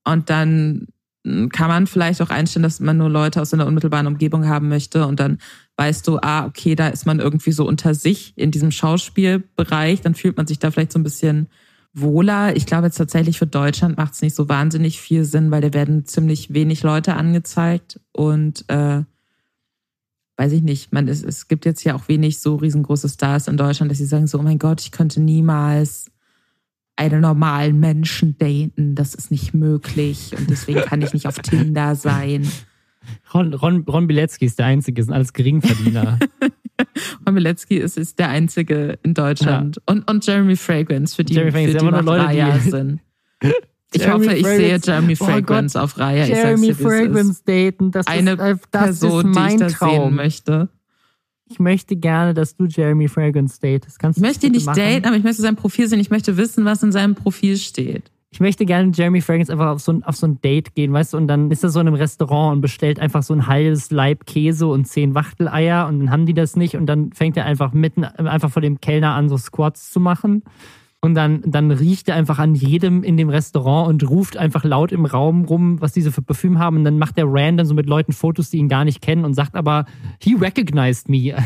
B: und dann hm, kann man vielleicht auch einstellen, dass man nur Leute aus einer unmittelbaren Umgebung haben möchte. Und dann weißt du, ah, okay, da ist man irgendwie so unter sich in diesem Schauspielbereich, dann fühlt man sich da vielleicht so ein bisschen wohler. Ich glaube jetzt tatsächlich für Deutschland macht es nicht so wahnsinnig viel Sinn, weil da werden ziemlich wenig Leute angezeigt und äh, weiß ich nicht, man, es, es gibt jetzt ja auch wenig so riesengroße Stars in Deutschland, dass sie sagen so, oh mein Gott, ich könnte niemals einen normalen Menschen daten, das ist nicht möglich und deswegen kann ich nicht auf Tinder sein.
A: Ron, Ron, Ron Bilecki ist der Einzige, sind alles Geringverdiener.
B: Ron Bilecki ist, ist der Einzige in Deutschland. Ja. Und, und Jeremy Fragrance, für die,
A: Jeremy
B: für
A: die, die Leute,
B: die sind. Ich Jeremy hoffe, ich Fragrance. sehe Jeremy Fragrance oh auf Raya.
A: Jeremy Fragrance daten, das
B: eine
A: ist, das
B: Person,
A: ist mein
B: die ich
A: Traum.
B: sehen möchte.
A: Ich möchte gerne, dass du Jeremy Fragrance datest. Kannst
B: ich möchte ihn nicht machen? daten, aber ich möchte sein Profil sehen. Ich möchte wissen, was in seinem Profil steht.
A: Ich möchte gerne Jeremy Fragrance einfach auf so, ein, auf so ein Date gehen, weißt du, und dann ist er so in einem Restaurant und bestellt einfach so ein halbes Leib Käse und zehn Wachteleier und dann haben die das nicht und dann fängt er einfach mitten, einfach vor dem Kellner an, so Squats zu machen. Und dann, dann riecht er einfach an jedem in dem Restaurant und ruft einfach laut im Raum rum, was diese für Parfüm haben. Und dann macht der random so mit Leuten Fotos, die ihn gar nicht kennen und sagt aber, he recognized me.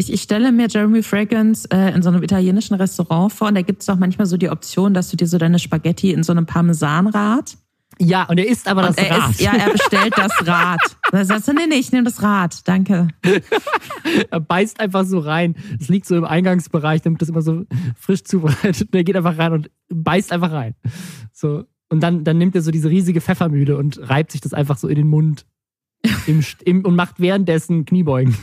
B: Ich, ich stelle mir Jeremy Fragrance äh, in so einem italienischen Restaurant vor und da gibt es auch manchmal so die Option, dass du dir so deine Spaghetti in so einem Parmesanrad
A: ja, und er isst aber das
B: er
A: Rad.
B: Ist, ja, er bestellt das Rad. Da sagst du, nee, nee, ich nehme das Rad, danke.
A: er beißt einfach so rein. Es liegt so im Eingangsbereich, damit das immer so frisch zubereitet. Und er geht einfach rein und beißt einfach rein. So. Und dann, dann nimmt er so diese riesige Pfeffermühle und reibt sich das einfach so in den Mund. Im, im, und macht währenddessen Kniebeugen.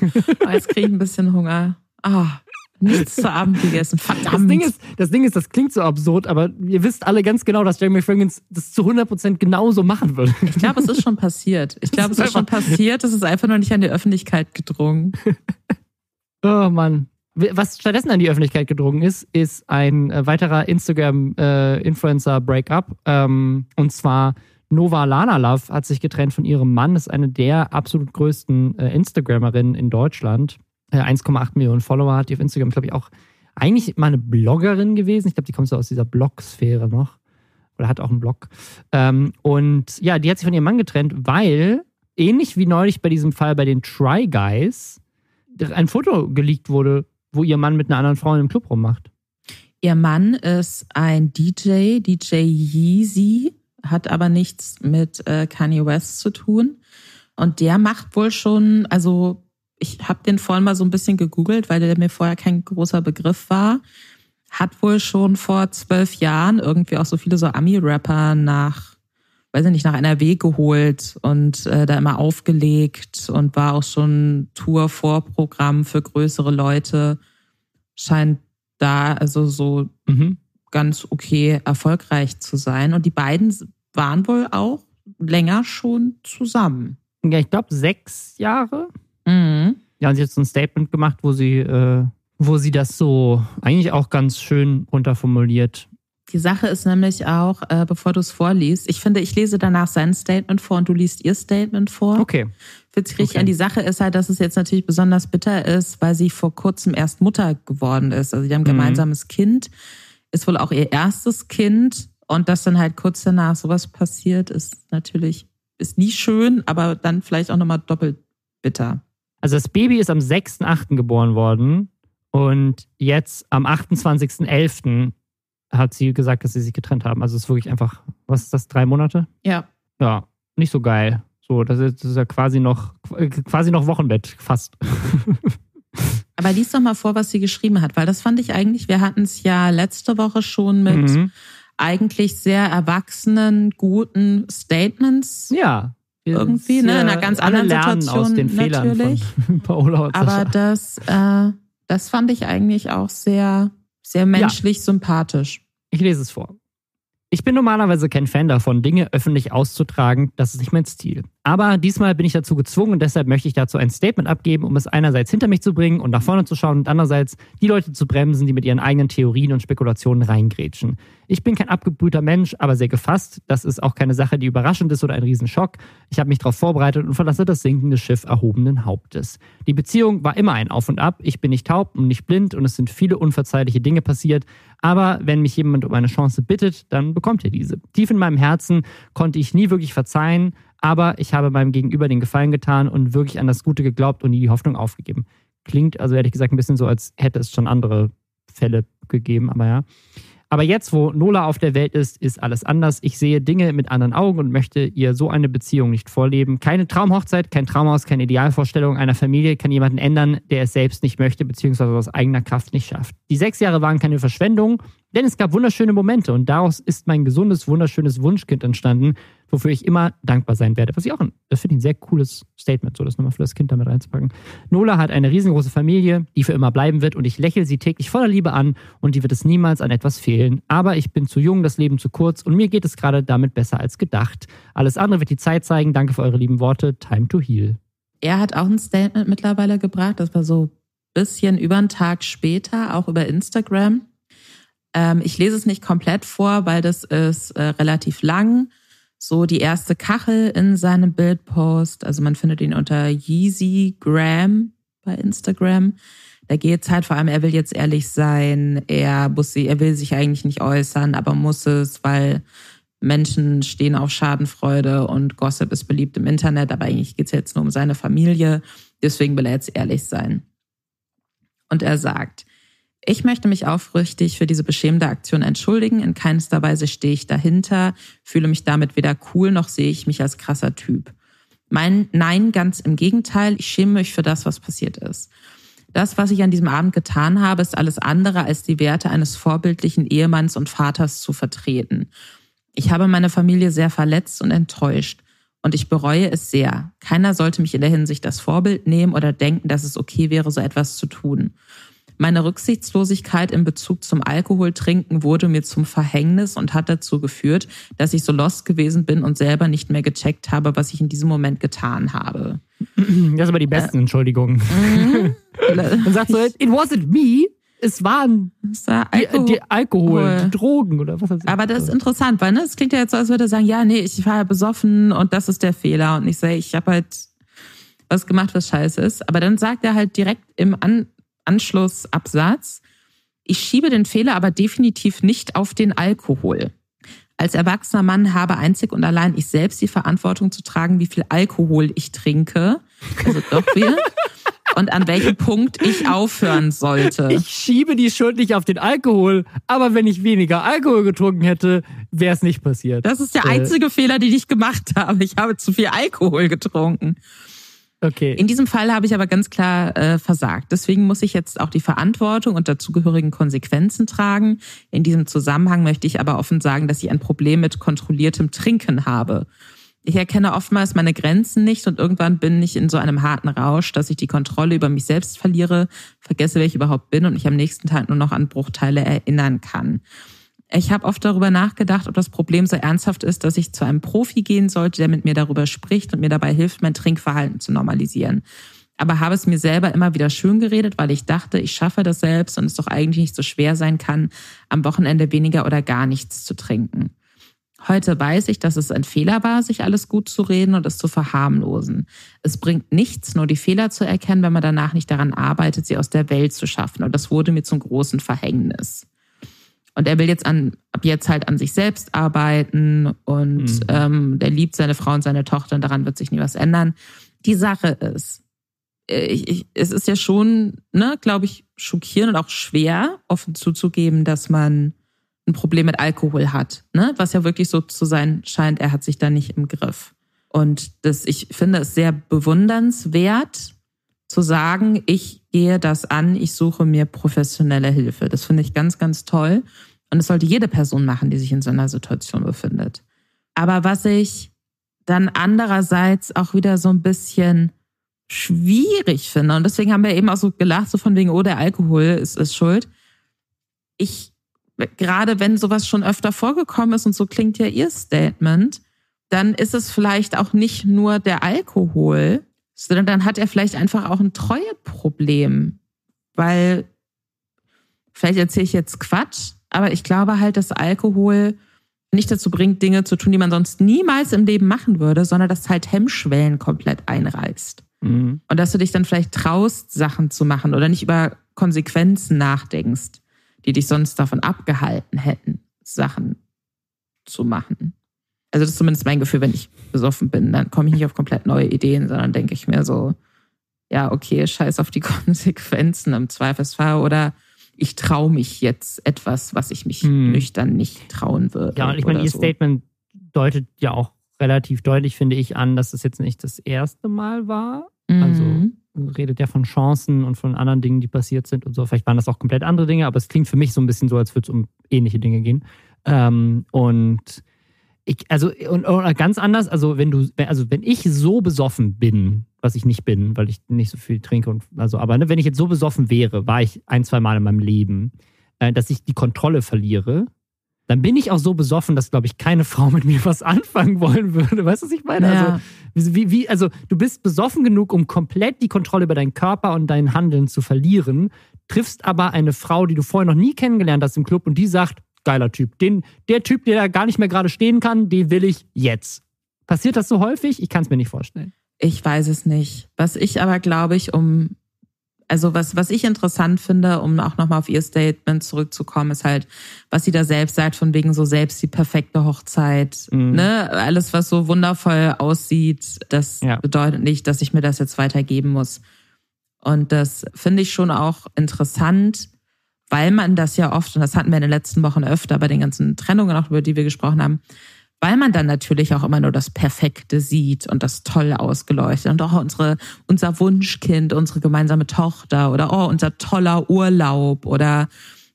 B: Oh, jetzt kriege ich ein bisschen Hunger. Ah. Oh. Nichts zu Abend gegessen. Verdammt.
A: Das Ding, ist, das Ding ist, das klingt so absurd, aber ihr wisst alle ganz genau, dass Jeremy Fragrance das zu 100% genauso machen würde.
B: Ich glaube, es ist schon passiert. Ich glaube, es ist schon passiert. Es ist einfach noch nicht an die Öffentlichkeit gedrungen.
A: oh Mann. Was stattdessen an die Öffentlichkeit gedrungen ist, ist ein äh, weiterer Instagram-Influencer-Breakup. Äh, ähm, und zwar Nova Lana Love hat sich getrennt von ihrem Mann. Das ist eine der absolut größten äh, Instagramerinnen in Deutschland. 1,8 äh, Millionen Follower hat die auf Instagram, glaube ich, auch eigentlich mal eine Bloggerin gewesen. Ich glaube, die kommt so aus dieser Blog-Sphäre noch. Oder hat auch einen Blog. Ähm, und ja, die hat sich von ihrem Mann getrennt, weil, ähnlich wie neulich bei diesem Fall bei den Try Guys, ein Foto geleakt wurde, wo ihr Mann mit einer anderen Frau im Club rummacht.
B: Ihr Mann ist ein DJ, DJ Yeezy, hat aber nichts mit äh, Kanye West zu tun. Und der macht wohl schon, also ich habe den vorhin mal so ein bisschen gegoogelt, weil der mir vorher kein großer Begriff war. Hat wohl schon vor zwölf Jahren irgendwie auch so viele so Ami-Rapper nach, weiß ich nicht, nach NRW geholt und äh, da immer aufgelegt und war auch schon Tour-Vorprogramm für größere Leute. Scheint da also so mhm. ganz okay erfolgreich zu sein. Und die beiden waren wohl auch länger schon zusammen.
A: Ja, ich glaube sechs Jahre. Ja, und sie hat so ein Statement gemacht, wo sie, äh, wo sie das so eigentlich auch ganz schön runterformuliert.
B: Die Sache ist nämlich auch, äh, bevor du es vorliest, ich finde, ich lese danach sein Statement vor und du liest ihr Statement vor.
A: Okay.
B: Witzig okay. an die Sache ist halt, dass es jetzt natürlich besonders bitter ist, weil sie vor kurzem erst Mutter geworden ist. Also die haben ein mhm. gemeinsames Kind, ist wohl auch ihr erstes Kind und dass dann halt kurz danach sowas passiert, ist natürlich, ist nie schön, aber dann vielleicht auch nochmal doppelt bitter.
A: Also das Baby ist am 6.8. geboren worden und jetzt am 28.11. hat sie gesagt, dass sie sich getrennt haben. Also es ist wirklich einfach, was ist das, drei Monate?
B: Ja.
A: Ja, nicht so geil. So, das ist, das ist ja quasi noch, quasi noch Wochenbett, fast.
B: Aber lies doch mal vor, was sie geschrieben hat, weil das fand ich eigentlich, wir hatten es ja letzte Woche schon mit mhm. eigentlich sehr erwachsenen, guten Statements.
A: Ja
B: irgendwie, ne? In einer ganz anderen Situation aus den Fehlern natürlich. Von Paola und Aber das, äh, das fand ich eigentlich auch sehr, sehr menschlich ja. sympathisch.
A: Ich lese es vor. Ich bin normalerweise kein Fan davon, Dinge öffentlich auszutragen. Das ist nicht mein Stil. Aber diesmal bin ich dazu gezwungen und deshalb möchte ich dazu ein Statement abgeben, um es einerseits hinter mich zu bringen und nach vorne zu schauen und andererseits die Leute zu bremsen, die mit ihren eigenen Theorien und Spekulationen reingrätschen. Ich bin kein abgebrühter Mensch, aber sehr gefasst. Das ist auch keine Sache, die überraschend ist oder ein Riesenschock. Ich habe mich darauf vorbereitet und verlasse das sinkende Schiff erhobenen Hauptes. Die Beziehung war immer ein Auf und Ab. Ich bin nicht taub und nicht blind und es sind viele unverzeihliche Dinge passiert. Aber wenn mich jemand um eine Chance bittet, dann bekommt er diese. Tief in meinem Herzen konnte ich nie wirklich verzeihen, Aber ich habe meinem Gegenüber den Gefallen getan und wirklich an das Gute geglaubt und nie die Hoffnung aufgegeben. Klingt also ehrlich gesagt ein bisschen so, als hätte es schon andere Fälle gegeben, aber ja. Aber jetzt, wo Nola auf der Welt ist, ist alles anders. Ich sehe Dinge mit anderen Augen und möchte ihr so eine Beziehung nicht vorleben. Keine Traumhochzeit, kein Traumhaus, keine Idealvorstellung einer Familie kann jemanden ändern, der es selbst nicht möchte, beziehungsweise aus eigener Kraft nicht schafft. Die sechs Jahre waren keine Verschwendung, denn es gab wunderschöne Momente und daraus ist mein gesundes, wunderschönes Wunschkind entstanden, wofür ich immer dankbar sein werde. Was ich auch, das finde ich ein sehr cooles Statement, so das nochmal für das Kind damit reinzupacken. Nola hat eine riesengroße Familie, die für immer bleiben wird und ich lächle sie täglich voller Liebe an und die wird es niemals an etwas fehlen. Aber ich bin zu jung, das Leben zu kurz und mir geht es gerade damit besser als gedacht. Alles andere wird die Zeit zeigen. Danke für eure lieben Worte. Time to heal.
B: Er hat auch ein Statement mittlerweile gebracht, das war so ein bisschen über einen Tag später, auch über Instagram. Ähm, ich lese es nicht komplett vor, weil das ist äh, relativ lang so die erste Kachel in seinem Bildpost. Also man findet ihn unter Yeezy Graham bei Instagram. Da geht es halt vor allem, er will jetzt ehrlich sein, er muss sie, er will sich eigentlich nicht äußern, aber muss es, weil Menschen stehen auf Schadenfreude und Gossip ist beliebt im Internet, aber eigentlich geht es jetzt nur um seine Familie. Deswegen will er jetzt ehrlich sein. Und er sagt, ich möchte mich aufrichtig für diese beschämende Aktion entschuldigen. In keinster Weise stehe ich dahinter, fühle mich damit weder cool noch sehe ich mich als krasser Typ. Mein Nein, ganz im Gegenteil, ich schäme mich für das, was passiert ist. Das, was ich an diesem Abend getan habe, ist alles andere als die Werte eines vorbildlichen Ehemanns und Vaters zu vertreten. Ich habe meine Familie sehr verletzt und enttäuscht. Und ich bereue es sehr. Keiner sollte mich in der Hinsicht das Vorbild nehmen oder denken, dass es okay wäre, so etwas zu tun. Meine Rücksichtslosigkeit in Bezug zum Alkoholtrinken wurde mir zum Verhängnis und hat dazu geführt, dass ich so lost gewesen bin und selber nicht mehr gecheckt habe, was ich in diesem Moment getan habe.
A: Das ist aber die besten äh, Entschuldigungen. Man sagt so, it wasn't me, es waren es war Alkohol, die, die Alkohol, die Drogen oder was weiß ich.
B: Aber das ist interessant, weil ne, es klingt ja jetzt so, als würde er sagen, ja, nee, ich war ja besoffen und das ist der Fehler. Und ich sage, ich habe halt was gemacht, was scheiße ist. Aber dann sagt er halt direkt im An Anschlussabsatz. Ich schiebe den Fehler aber definitiv nicht auf den Alkohol. Als erwachsener Mann habe einzig und allein ich selbst die Verantwortung zu tragen, wie viel Alkohol ich trinke. Also doch wir. und an welchem Punkt ich aufhören sollte.
A: Ich schiebe die Schuld nicht auf den Alkohol, aber wenn ich weniger Alkohol getrunken hätte, wäre es nicht passiert.
B: Das ist der äh. einzige äh. Fehler, den ich gemacht habe. Ich habe zu viel Alkohol getrunken.
A: Okay.
B: In diesem Fall habe ich aber ganz klar äh, versagt. Deswegen muss ich jetzt auch die Verantwortung und dazugehörigen Konsequenzen tragen. In diesem Zusammenhang möchte ich aber offen sagen, dass ich ein Problem mit kontrolliertem Trinken habe. Ich erkenne oftmals meine Grenzen nicht und irgendwann bin ich in so einem harten Rausch, dass ich die Kontrolle über mich selbst verliere, vergesse, wer ich überhaupt bin und mich am nächsten Tag nur noch an Bruchteile erinnern kann. Ich habe oft darüber nachgedacht, ob das Problem so ernsthaft ist, dass ich zu einem Profi gehen sollte, der mit mir darüber spricht und mir dabei hilft, mein Trinkverhalten zu normalisieren. Aber habe es mir selber immer wieder schön geredet, weil ich dachte, ich schaffe das selbst und es doch eigentlich nicht so schwer sein kann, am Wochenende weniger oder gar nichts zu trinken. Heute weiß ich, dass es ein Fehler war, sich alles gut zu reden und es zu verharmlosen. Es bringt nichts, nur die Fehler zu erkennen, wenn man danach nicht daran arbeitet, sie aus der Welt zu schaffen. Und das wurde mir zum großen Verhängnis. Und er will jetzt an, ab jetzt halt an sich selbst arbeiten und mhm. ähm, der liebt seine Frau und seine Tochter und daran wird sich nie was ändern. Die Sache ist, äh, ich, ich, es ist ja schon, ne, glaube ich, schockierend und auch schwer, offen zuzugeben, dass man ein Problem mit Alkohol hat, ne? Was ja wirklich so zu sein scheint, er hat sich da nicht im Griff. Und das, ich finde es sehr bewundernswert, zu sagen, ich gehe das an, ich suche mir professionelle Hilfe. Das finde ich ganz, ganz toll. Und das sollte jede Person machen, die sich in so einer Situation befindet. Aber was ich dann andererseits auch wieder so ein bisschen schwierig finde, und deswegen haben wir eben auch so gelacht, so von wegen, oh, der Alkohol ist, ist schuld. Ich, gerade wenn sowas schon öfter vorgekommen ist, und so klingt ja ihr Statement, dann ist es vielleicht auch nicht nur der Alkohol, sondern dann hat er vielleicht einfach auch ein Treueproblem. Weil, vielleicht erzähle ich jetzt Quatsch, aber ich glaube halt, dass Alkohol nicht dazu bringt, Dinge zu tun, die man sonst niemals im Leben machen würde, sondern dass halt Hemmschwellen komplett einreißt. Mhm. Und dass du dich dann vielleicht traust, Sachen zu machen oder nicht über Konsequenzen nachdenkst, die dich sonst davon abgehalten hätten, Sachen zu machen. Also das ist zumindest mein Gefühl, wenn ich besoffen bin. Dann komme ich nicht auf komplett neue Ideen, sondern denke ich mir so, ja, okay, scheiß auf die Konsequenzen im Zweifelsfall oder ich traue mich jetzt etwas, was ich mich hm. nüchtern nicht trauen würde.
A: Ja, und ich meine, ihr so. Statement deutet ja auch relativ deutlich, finde ich, an, dass es jetzt nicht das erste Mal war. Also mhm. Also redet ja von Chancen und von anderen Dingen, die passiert sind und so. Vielleicht waren das auch komplett andere Dinge, aber es klingt für mich so ein bisschen so, als würde es um ähnliche Dinge gehen. Ähm, und ich, also, und, und, ganz anders, also wenn du, also wenn ich so besoffen bin, was ich nicht bin, weil ich nicht so viel trinke und also, aber ne, wenn ich jetzt so besoffen wäre, war ich ein, zwei Mal in meinem Leben, äh, dass ich die Kontrolle verliere, dann bin ich auch so besoffen, dass, glaube ich, keine Frau mit mir was anfangen wollen würde. Weißt du, was ich meine? Ja. Also, wie, wie, also, du bist besoffen genug, um komplett die Kontrolle über deinen Körper und dein Handeln zu verlieren, triffst aber eine Frau, die du vorher noch nie kennengelernt hast im Club und die sagt, geiler Typ. Den, der Typ, der da gar nicht mehr gerade stehen kann, den will ich jetzt. Passiert das so häufig? Ich kann es mir nicht vorstellen.
B: Ich weiß es nicht. Was ich aber, glaube ich, um, also was, was ich interessant finde, um auch nochmal auf ihr Statement zurückzukommen, ist halt, was sie da selbst sagt, von wegen so selbst die perfekte Hochzeit, mhm. ne? Alles, was so wundervoll aussieht, das ja. bedeutet nicht, dass ich mir das jetzt weitergeben muss. Und das finde ich schon auch interessant, weil man das ja oft, und das hatten wir in den letzten Wochen öfter bei den ganzen Trennungen, auch über die wir gesprochen haben, weil man dann natürlich auch immer nur das Perfekte sieht und das toll ausgeleuchtet und auch unsere, unser Wunschkind, unsere gemeinsame Tochter oder oh, unser toller Urlaub oder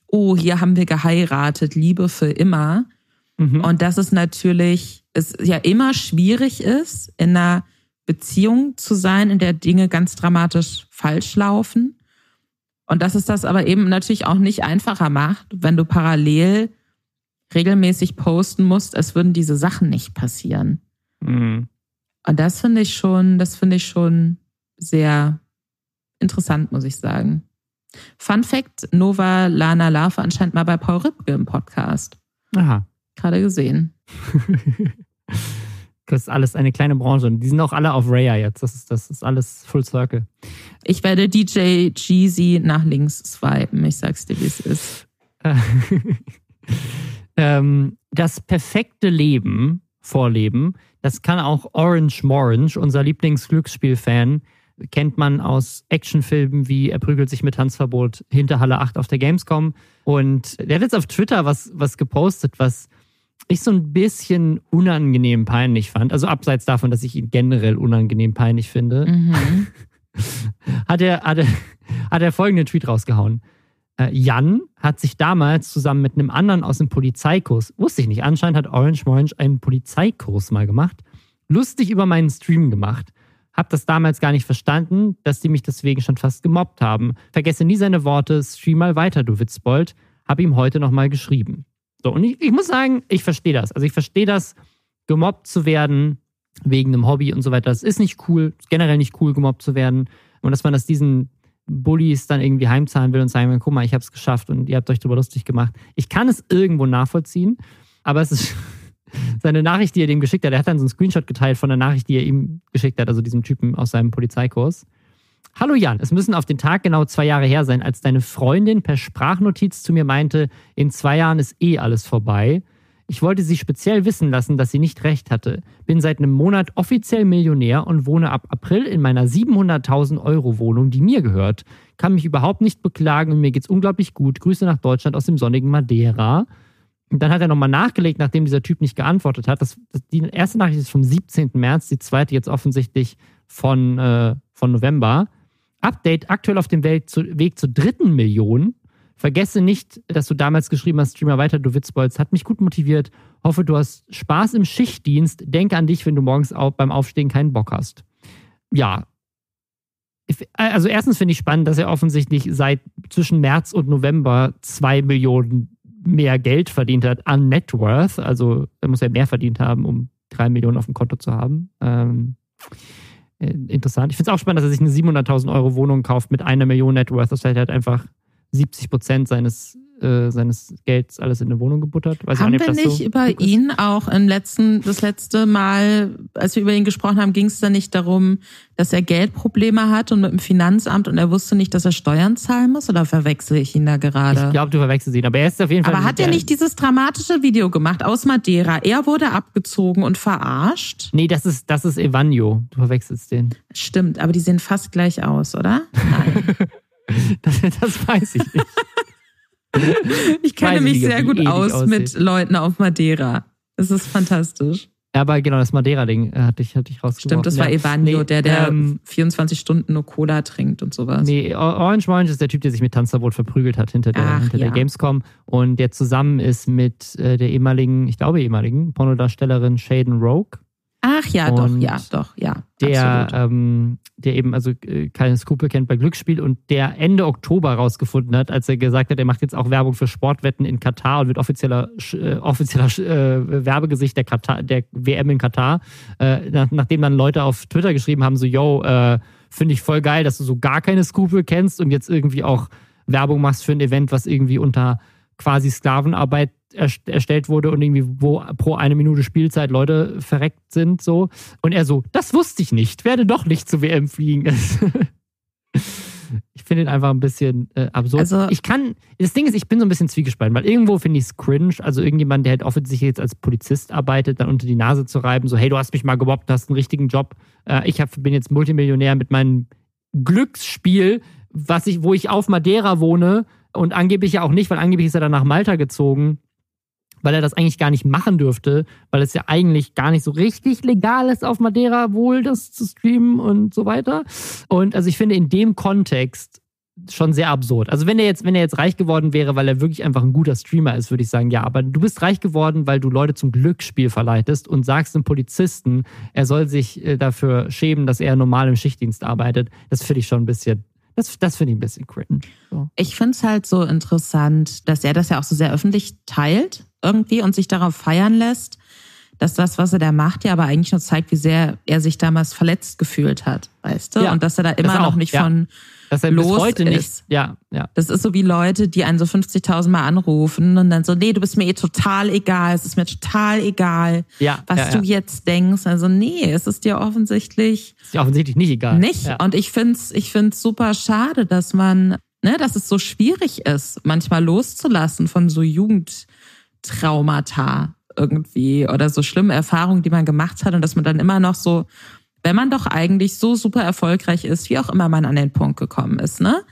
B: oh, hier haben wir geheiratet, Liebe für immer. Mhm. Und dass es natürlich, es ja immer schwierig ist, in einer Beziehung zu sein, in der Dinge ganz dramatisch falsch laufen. Und dass es das aber eben natürlich auch nicht einfacher macht, wenn du parallel regelmäßig posten musst, es würden diese Sachen nicht passieren. Mhm. Und das finde ich schon, das finde ich schon sehr interessant, muss ich sagen. Fun Fact: Nova Lana Larve anscheinend mal bei Paul Ripke im Podcast.
A: Aha.
B: Gerade gesehen.
A: Das ist alles eine kleine Branche. Und die sind auch alle auf Raya jetzt. Das ist, das ist alles Full Circle.
B: Ich werde DJ Jeezy nach links swipen. Ich sag's dir, wie es ist.
A: ähm, das perfekte Leben vorleben, das kann auch Orange Morange, unser Lieblingsglücksspiel-Fan, kennt man aus Actionfilmen wie Er prügelt sich mit Tanzverbot hinter Halle 8 auf der Gamescom. Und der hat jetzt auf Twitter was, was gepostet, was ich so ein bisschen unangenehm peinlich fand. Also abseits davon, dass ich ihn generell unangenehm peinlich finde, mhm. hat, er, hat, er, hat er folgenden Tweet rausgehauen. Äh, Jan hat sich damals zusammen mit einem anderen aus dem Polizeikurs, wusste ich nicht, anscheinend hat Orange Morange einen Polizeikurs mal gemacht, lustig über meinen Stream gemacht. Hab das damals gar nicht verstanden, dass die mich deswegen schon fast gemobbt haben. Vergesse nie seine Worte, stream mal weiter, du Witzbold. Hab ihm heute nochmal geschrieben. So, und ich, ich muss sagen, ich verstehe das. Also ich verstehe das, gemobbt zu werden wegen einem Hobby und so weiter. Das ist nicht cool, ist generell nicht cool, gemobbt zu werden. Und dass man das diesen Bullies dann irgendwie heimzahlen will und sagen, guck mal, ich habe es geschafft und ihr habt euch darüber lustig gemacht. Ich kann es irgendwo nachvollziehen, aber es ist seine Nachricht, die er dem geschickt hat. Er hat dann so einen Screenshot geteilt von der Nachricht, die er ihm geschickt hat, also diesem Typen aus seinem Polizeikurs. Hallo Jan, es müssen auf den Tag genau zwei Jahre her sein, als deine Freundin per Sprachnotiz zu mir meinte, in zwei Jahren ist eh alles vorbei. Ich wollte sie speziell wissen lassen, dass sie nicht recht hatte. Bin seit einem Monat offiziell Millionär und wohne ab April in meiner 700.000 Euro Wohnung, die mir gehört. Kann mich überhaupt nicht beklagen und mir geht's unglaublich gut. Grüße nach Deutschland aus dem sonnigen Madeira. Und dann hat er nochmal nachgelegt, nachdem dieser Typ nicht geantwortet hat. Das, das, die erste Nachricht ist vom 17. März, die zweite jetzt offensichtlich von, äh, von November. Update aktuell auf dem Weg, zu, Weg zur dritten Million. Vergesse nicht, dass du damals geschrieben hast, Streamer weiter, du Witzbolz. Hat mich gut motiviert. Hoffe, du hast Spaß im Schichtdienst. Denke an dich, wenn du morgens auch beim Aufstehen keinen Bock hast. Ja. Also erstens finde ich spannend, dass er offensichtlich seit zwischen März und November zwei Millionen mehr Geld verdient hat an Net Worth. Also er muss ja mehr verdient haben, um drei Millionen auf dem Konto zu haben. Ähm, äh, interessant. Ich finde es auch spannend, dass er sich eine 700.000 Euro Wohnung kauft mit einer Million Net Worth. Das heißt, er hat einfach 70 Prozent seines äh, seines Gelds alles in eine Wohnung gebuttert.
B: Weiß haben
A: nicht,
B: wir nicht so über ihn auch im letzten, das letzte Mal, als wir über ihn gesprochen haben, ging es da nicht darum, dass er Geldprobleme hat und mit dem Finanzamt und er wusste nicht, dass er Steuern zahlen muss? Oder verwechsel ich ihn da gerade?
A: Ich glaube, du verwechselst ihn, aber er ist auf jeden Fall.
B: Aber hat er nicht dieses dramatische Video gemacht aus Madeira? Er wurde abgezogen und verarscht?
A: Nee, das ist, das ist Evanio. Du verwechselst den.
B: Stimmt, aber die sehen fast gleich aus, oder? Nein.
A: das, das weiß ich nicht.
B: ich kenne mich sehr gut aus mit Leuten auf Madeira. Das ist fantastisch.
A: Ja, aber genau, das Madeira-Ding äh, hatte ich, hatte ich rausgeworfen.
B: Stimmt, das war ja. Evanio, nee, der, der ähm, 24 Stunden nur Cola trinkt und sowas.
A: Nee, Orange Orange ist der Typ, der sich mit Tanzverbot verprügelt hat hinter der, Ach, hinter ja. der Gamescom und der zusammen ist mit äh, der ehemaligen, ich glaube ehemaligen Pornodarstellerin Shaden Rogue.
B: Ach ja, und doch, ja, doch, ja.
A: Der, ähm, der eben also äh, keine Skrupel kennt bei Glücksspiel und der Ende Oktober rausgefunden hat, als er gesagt hat, er macht jetzt auch Werbung für Sportwetten in Katar und wird offizieller, äh, offizieller äh, Werbegesicht der, Katar, der WM in Katar. Äh, nach, nachdem dann Leute auf Twitter geschrieben haben, so, yo, äh, finde ich voll geil, dass du so gar keine Skrupel kennst und jetzt irgendwie auch Werbung machst für ein Event, was irgendwie unter quasi Sklavenarbeit erstellt wurde und irgendwie wo pro eine Minute Spielzeit Leute verreckt sind so. Und er so das wusste ich nicht werde doch nicht zur WM fliegen. Ich finde ihn einfach ein bisschen äh, absurd. Also, ich kann das Ding ist ich bin so ein bisschen zwiegespalten weil irgendwo finde ich es cringe also irgendjemand der halt offensichtlich jetzt als Polizist arbeitet dann unter die Nase zu reiben so hey du hast mich mal gemobbt hast einen richtigen Job. Äh, ich hab, bin jetzt Multimillionär mit meinem Glücksspiel was ich wo ich auf Madeira wohne und angeblich ja auch nicht, weil angeblich ist er dann nach Malta gezogen, weil er das eigentlich gar nicht machen dürfte, weil es ja eigentlich gar nicht so richtig legal ist, auf Madeira wohl das zu streamen und so weiter. Und also ich finde in dem Kontext schon sehr absurd. Also wenn er jetzt, wenn er jetzt reich geworden wäre, weil er wirklich einfach ein guter Streamer ist, würde ich sagen, ja, aber du bist reich geworden, weil du Leute zum Glücksspiel verleitest und sagst einem Polizisten, er soll sich äh, dafür schämen, dass er normal im Schichtdienst arbeitet. Das finde ich schon ein bisschen das, das finde ich ein bisschen cringe. So.
B: Ich finde es halt so interessant, dass er das ja auch so sehr öffentlich teilt irgendwie und sich darauf feiern lässt, dass das, was er da macht, ja aber eigentlich nur zeigt, wie sehr er sich damals verletzt gefühlt hat, weißt du? Ja, und dass er da immer noch nicht ja. von
A: dass er
B: los
A: bis heute
B: ist.
A: nicht. Ja, ja.
B: Das ist so wie Leute, die einen so 50.000 Mal anrufen und dann so, nee, du bist mir eh total egal, es ist mir total egal,
A: ja,
B: was
A: ja,
B: du jetzt denkst. Also nee, es ist dir offensichtlich
A: ist dir offensichtlich nicht egal.
B: Nicht. Und ich find's, ich find's super schade, dass man, ne, dass es so schwierig ist, manchmal loszulassen von so Jugendtraumata irgendwie oder so schlimme Erfahrungen, die man gemacht hat und dass man dann immer noch so wenn man doch eigentlich so super erfolgreich ist, wie auch immer man an den Punkt gekommen ist, ne?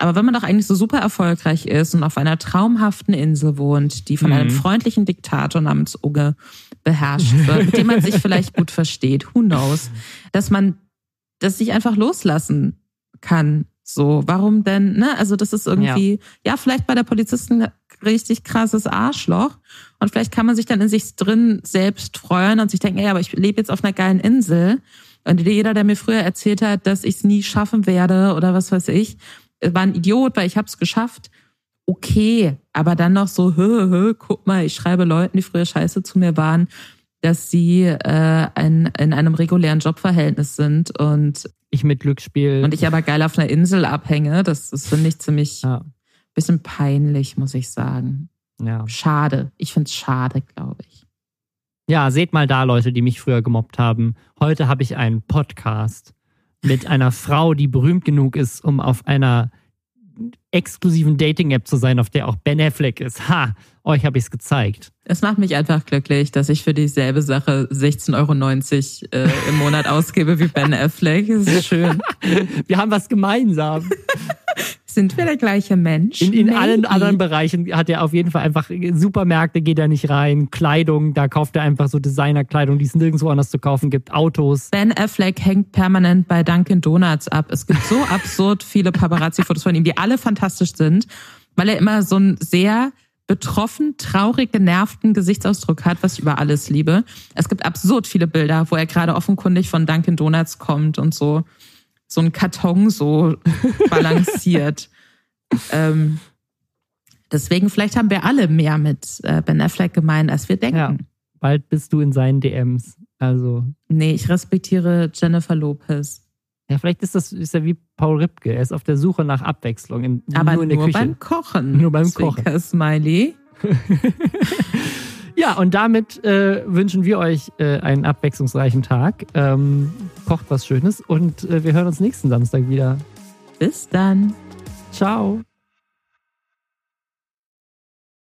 B: Aber wenn man doch eigentlich so super erfolgreich ist und auf einer traumhaften Insel wohnt, die von mhm. einem freundlichen Diktator namens Uge beherrscht wird, mit dem man sich vielleicht gut versteht, who knows, dass man das sich einfach loslassen kann. So, warum denn, ne? Also das ist irgendwie, ja, ja vielleicht bei der Polizisten richtig krasses Arschloch. Und vielleicht kann man sich dann in sich drin selbst freuen und sich denken, ey, aber ich lebe jetzt auf einer geilen Insel und jeder, der mir früher erzählt hat, dass ich es nie schaffen werde oder was weiß ich, war ein Idiot, weil ich habe es geschafft. Okay, aber dann noch so, hö, hö, guck mal, ich schreibe Leuten, die früher scheiße zu mir waren, dass sie äh, ein, in einem regulären Jobverhältnis sind und
A: ich mit Glücksspiel
B: und ich aber geil auf einer Insel abhänge. Das, das finde ich ziemlich ja. bisschen peinlich, muss ich sagen.
A: Ja.
B: Schade. Ich finde es schade, glaube ich.
A: Ja, seht mal da, Leute, die mich früher gemobbt haben. Heute habe ich einen Podcast mit einer Frau, die berühmt genug ist, um auf einer exklusiven Dating-App zu sein, auf der auch Ben Affleck ist. Ha, euch habe ich es gezeigt.
B: Es macht mich einfach glücklich, dass ich für dieselbe Sache 16,90 Euro äh, im Monat ausgebe wie Ben Affleck. Das ist schön.
A: Wir haben was gemeinsam.
B: Sind wir der gleiche Mensch?
A: In, in allen anderen Bereichen hat er auf jeden Fall einfach Supermärkte geht er nicht rein, Kleidung, da kauft er einfach so Designerkleidung, die es nirgendwo anders zu kaufen gibt, Autos.
B: Ben Affleck hängt permanent bei Dunkin Donuts ab. Es gibt so absurd viele Paparazzi-Fotos von ihm, die alle fantastisch sind, weil er immer so ein sehr betroffen, traurig, genervten Gesichtsausdruck hat, was ich über alles liebe. Es gibt absurd viele Bilder, wo er gerade offenkundig von Dunkin Donuts kommt und so so ein Karton so balanciert. ähm, deswegen, vielleicht haben wir alle mehr mit äh, Ben Affleck gemeint, als wir denken. Ja,
A: bald bist du in seinen DMs. Also.
B: Nee, ich respektiere Jennifer Lopez.
A: Ja, vielleicht ist das ist er wie Paul Ripke. Er ist auf der Suche nach Abwechslung. In,
B: Aber
A: nur in der
B: nur
A: Küche.
B: beim Kochen.
A: Nur beim
B: Zwinker
A: Kochen.
B: Smiley.
A: Ja, und damit äh, wünschen wir euch äh, einen abwechslungsreichen Tag. Ähm, kocht was Schönes und äh, wir hören uns nächsten Samstag wieder.
B: Bis dann.
A: Ciao.